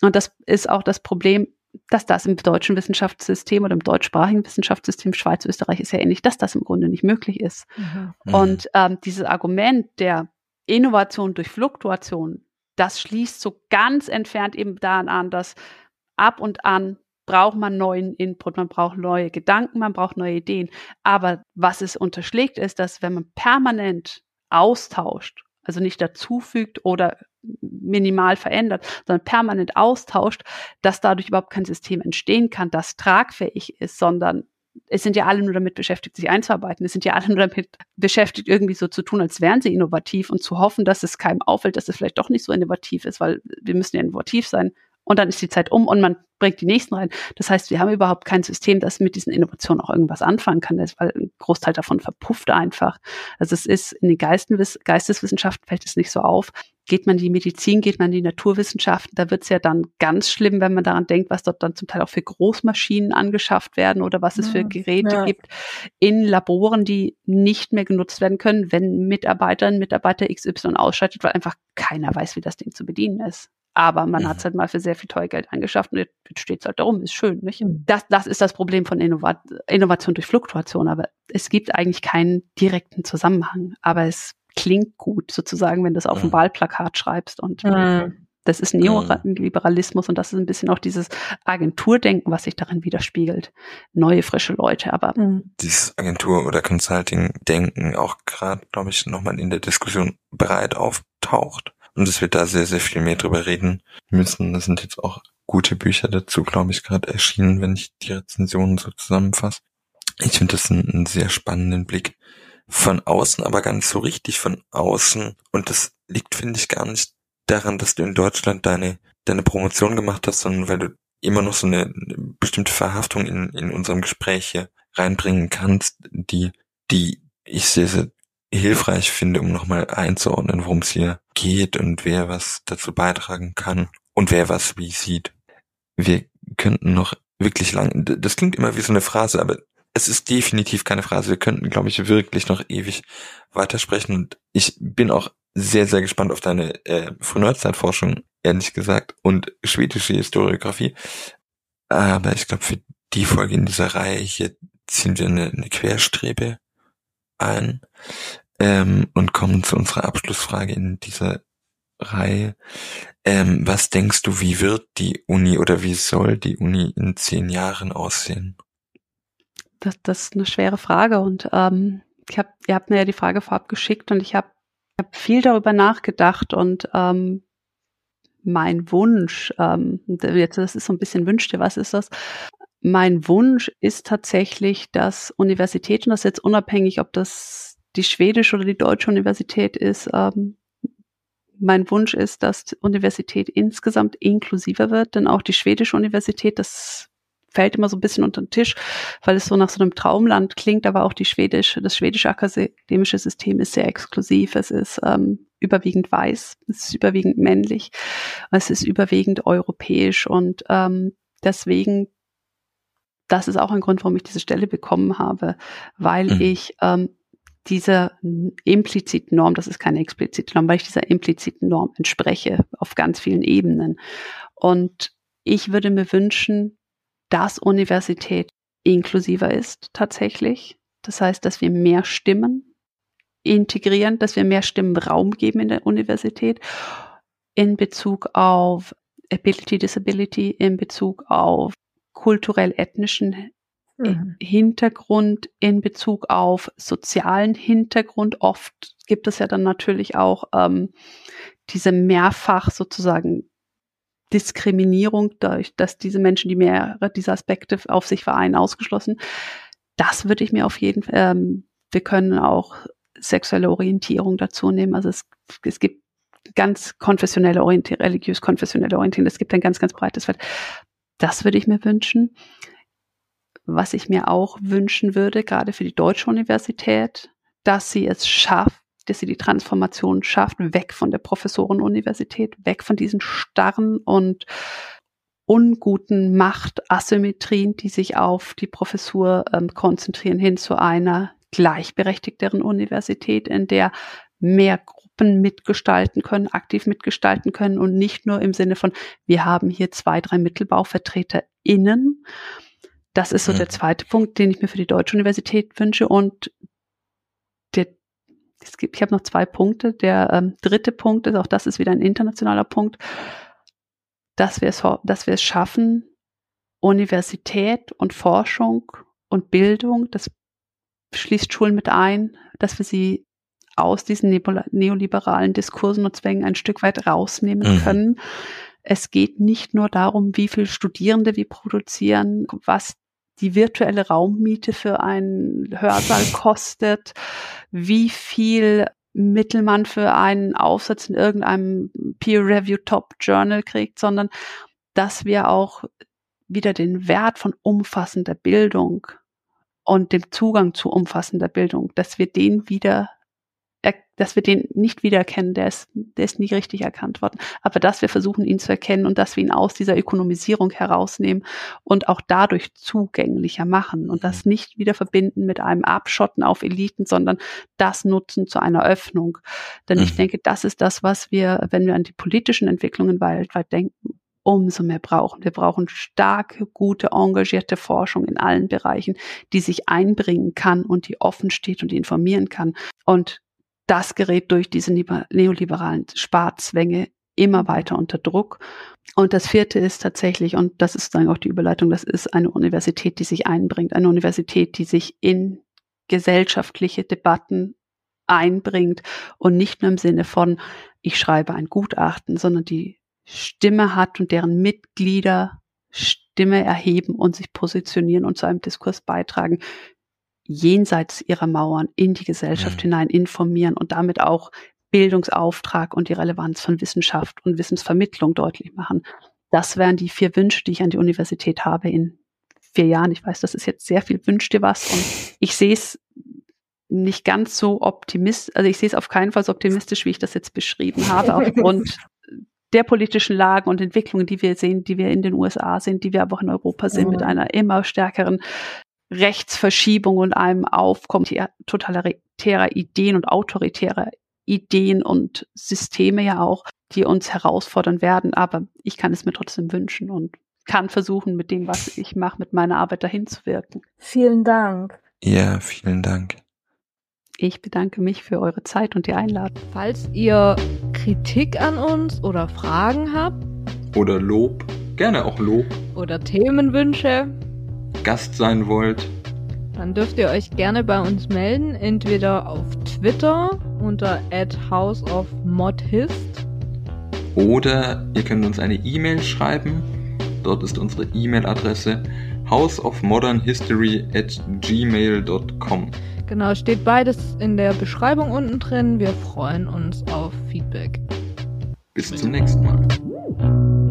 Und das ist auch das Problem, dass das im deutschen Wissenschaftssystem oder im deutschsprachigen Wissenschaftssystem Schweiz, Österreich ist ja ähnlich, dass das im Grunde nicht möglich ist. Mhm. Und ähm, dieses Argument der Innovation durch Fluktuation, das schließt so ganz entfernt eben daran an, dass ab und an braucht man neuen Input, man braucht neue Gedanken, man braucht neue Ideen. Aber was es unterschlägt, ist, dass wenn man permanent austauscht, also nicht dazufügt oder minimal verändert, sondern permanent austauscht, dass dadurch überhaupt kein System entstehen kann, das tragfähig ist, sondern es sind ja alle nur damit beschäftigt, sich einzuarbeiten. Es sind ja alle nur damit beschäftigt, irgendwie so zu tun, als wären sie innovativ und zu hoffen, dass es keinem auffällt, dass es vielleicht doch nicht so innovativ ist, weil wir müssen ja innovativ sein. Und dann ist die Zeit um und man bringt die nächsten rein. Das heißt, wir haben überhaupt kein System, das mit diesen Innovationen auch irgendwas anfangen kann, weil ein Großteil davon verpufft einfach. Also es ist in den Geisteswissenschaften fällt es nicht so auf. Geht man in die Medizin, geht man in die Naturwissenschaften, da wird es ja dann ganz schlimm, wenn man daran denkt, was dort dann zum Teil auch für Großmaschinen angeschafft werden oder was es für Geräte ja. gibt in Laboren, die nicht mehr genutzt werden können, wenn Mitarbeiter, Mitarbeiter XY ausschaltet, weil einfach keiner weiß, wie das Ding zu bedienen ist. Aber man mhm. hat es halt mal für sehr viel teuer Geld angeschafft und jetzt steht es halt darum, ist schön, nicht? Mhm. Das, das ist das Problem von Innovat Innovation durch Fluktuation, aber es gibt eigentlich keinen direkten Zusammenhang. Aber es klingt gut, sozusagen, wenn du es auf mhm. ein Wahlplakat schreibst und mhm. das ist Neoliberalismus und das ist ein bisschen auch dieses Agenturdenken, was sich darin widerspiegelt. Neue, frische Leute, aber.
Mhm. Dieses Agentur- oder Consulting-Denken auch gerade, glaube ich, nochmal in der Diskussion breit auftaucht und es wird da sehr, sehr viel mehr drüber reden müssen. Das sind jetzt auch gute Bücher dazu, glaube ich, gerade erschienen, wenn ich die Rezensionen so zusammenfasse. Ich finde das einen, einen sehr spannenden Blick von außen, aber nicht so richtig von außen. Und das liegt, finde ich, gar nicht daran, dass du in Deutschland deine, deine Promotion gemacht hast, sondern weil du immer noch so eine bestimmte Verhaftung in, in unserem Gespräch hier reinbringen kannst, die, die ich sehr, sehr hilfreich finde, um nochmal einzuordnen, worum es hier geht und wer was dazu beitragen kann und wer was wie sieht. Wir könnten noch wirklich lang, das klingt immer wie so eine Phrase, aber es ist definitiv keine Phrase. Wir könnten, glaube ich, wirklich noch ewig weitersprechen und ich bin auch sehr, sehr gespannt auf deine äh, Frühneuzeitforschung, ehrlich gesagt, und schwedische Historiografie. Aber ich glaube, für die Folge in dieser Reihe hier ziehen wir eine, eine Querstrebe ein ähm, und kommen zu unserer Abschlussfrage in dieser Reihe. Ähm, was denkst du, wie wird die Uni oder wie soll die Uni in zehn Jahren aussehen?
Das, das ist eine schwere Frage und ähm, ich hab, ihr habt mir ja die Frage vorab geschickt und ich habe hab viel darüber nachgedacht und ähm, mein Wunsch, ähm, jetzt das ist so ein bisschen wünschte, was ist das? Mein Wunsch ist tatsächlich, dass Universitäten, das jetzt unabhängig, ob das die schwedische oder die deutsche Universität ist, ähm, mein Wunsch ist, dass die Universität insgesamt inklusiver wird, denn auch die schwedische Universität, das fällt immer so ein bisschen unter den Tisch, weil es so nach so einem Traumland klingt, aber auch die schwedische, das schwedische akademische System ist sehr exklusiv. Es ist ähm, überwiegend weiß, es ist überwiegend männlich, es ist überwiegend europäisch und ähm, deswegen das ist auch ein Grund, warum ich diese Stelle bekommen habe, weil mhm. ich ähm, dieser impliziten Norm, das ist keine explizite Norm, weil ich dieser impliziten Norm entspreche auf ganz vielen Ebenen. Und ich würde mir wünschen, dass Universität inklusiver ist tatsächlich, Das heißt, dass wir mehr Stimmen integrieren, dass wir mehr Stimmen Raum geben in der Universität in Bezug auf Ability, Disability, in Bezug auf kulturell-ethnischen mhm. Hintergrund, in Bezug auf sozialen Hintergrund. Oft gibt es ja dann natürlich auch ähm, diese mehrfach sozusagen Diskriminierung, dadurch, dass diese Menschen, die mehrere dieser Aspekte auf sich vereinen, ausgeschlossen. Das würde ich mir auf jeden Fall, ähm, wir können auch sexuelle Orientierung dazu nehmen. Also es, es gibt ganz konfessionelle Orientierung, religiös-konfessionelle Orientierung. Es gibt ein ganz, ganz breites Feld. Das würde ich mir wünschen. Was ich mir auch wünschen würde, gerade für die Deutsche Universität, dass sie es schafft, dass sie die Transformation schafft, weg von der Professorenuniversität, weg von diesen starren und unguten Machtasymmetrien, die sich auf die Professur ähm, konzentrieren, hin zu einer gleichberechtigteren Universität, in der mehr Gruppen mitgestalten können, aktiv mitgestalten können und nicht nur im Sinne von, wir haben hier zwei, drei MittelbauvertreterInnen. Das ist so mhm. der zweite Punkt, den ich mir für die Deutsche Universität wünsche. Und der, es gibt, ich habe noch zwei Punkte. Der ähm, dritte Punkt ist, auch das ist wieder ein internationaler Punkt, dass wir es, dass wir es schaffen, Universität und Forschung und Bildung, das schließt Schulen mit ein, dass wir sie aus diesen neoliberalen Diskursen und Zwängen ein Stück weit rausnehmen mhm. können. Es geht nicht nur darum, wie viel Studierende wir produzieren, was die virtuelle Raummiete für einen Hörsaal kostet, wie viel Mittel man für einen Aufsatz in irgendeinem Peer-Review Top Journal kriegt, sondern dass wir auch wieder den Wert von umfassender Bildung und dem Zugang zu umfassender Bildung, dass wir den wieder dass wir den nicht wiedererkennen, der ist, der ist nie richtig erkannt worden. Aber dass wir versuchen, ihn zu erkennen und dass wir ihn aus dieser Ökonomisierung herausnehmen und auch dadurch zugänglicher machen und das mhm. nicht wieder verbinden mit einem Abschotten auf Eliten, sondern das nutzen zu einer Öffnung. Denn mhm. ich denke, das ist das, was wir, wenn wir an die politischen Entwicklungen weltweit denken, umso mehr brauchen. Wir brauchen starke, gute, engagierte Forschung in allen Bereichen, die sich einbringen kann und die offen steht und informieren kann. Und das gerät durch diese neoliberalen Sparzwänge immer weiter unter Druck. Und das vierte ist tatsächlich, und das ist dann auch die Überleitung, das ist eine Universität, die sich einbringt, eine Universität, die sich in gesellschaftliche Debatten einbringt und nicht nur im Sinne von, ich schreibe ein Gutachten, sondern die Stimme hat und deren Mitglieder Stimme erheben und sich positionieren und zu einem Diskurs beitragen, jenseits ihrer Mauern in die Gesellschaft mhm. hinein informieren und damit auch Bildungsauftrag und die Relevanz von Wissenschaft und Wissensvermittlung deutlich machen. Das wären die vier Wünsche, die ich an die Universität habe in vier Jahren. Ich weiß, das ist jetzt sehr viel Wünsch dir was und ich sehe es nicht ganz so optimistisch, also ich sehe es auf keinen Fall so optimistisch, wie ich das jetzt beschrieben habe, aufgrund der politischen Lagen und Entwicklungen, die wir sehen, die wir in den USA sehen, die wir aber auch in Europa sehen, mhm. mit einer immer stärkeren Rechtsverschiebung und einem Aufkommen totalitärer Ideen und autoritärer Ideen und Systeme ja auch, die uns herausfordern werden. Aber ich kann es mir trotzdem wünschen und kann versuchen, mit dem, was ich mache, mit meiner Arbeit dahin zu wirken.
Vielen Dank.
Ja, vielen Dank.
Ich bedanke mich für eure Zeit und die Einladung.
Falls ihr Kritik an uns oder Fragen habt.
Oder Lob, gerne auch Lob.
Oder Themenwünsche
Gast sein wollt,
dann dürft ihr euch gerne bei uns melden, entweder auf Twitter unter houseofmodhist
oder ihr könnt uns eine E-Mail schreiben. Dort ist unsere E-Mail-Adresse houseofmodernhistory at gmail.com.
Genau, steht beides in der Beschreibung unten drin. Wir freuen uns auf Feedback.
Bis zum nächsten Mal.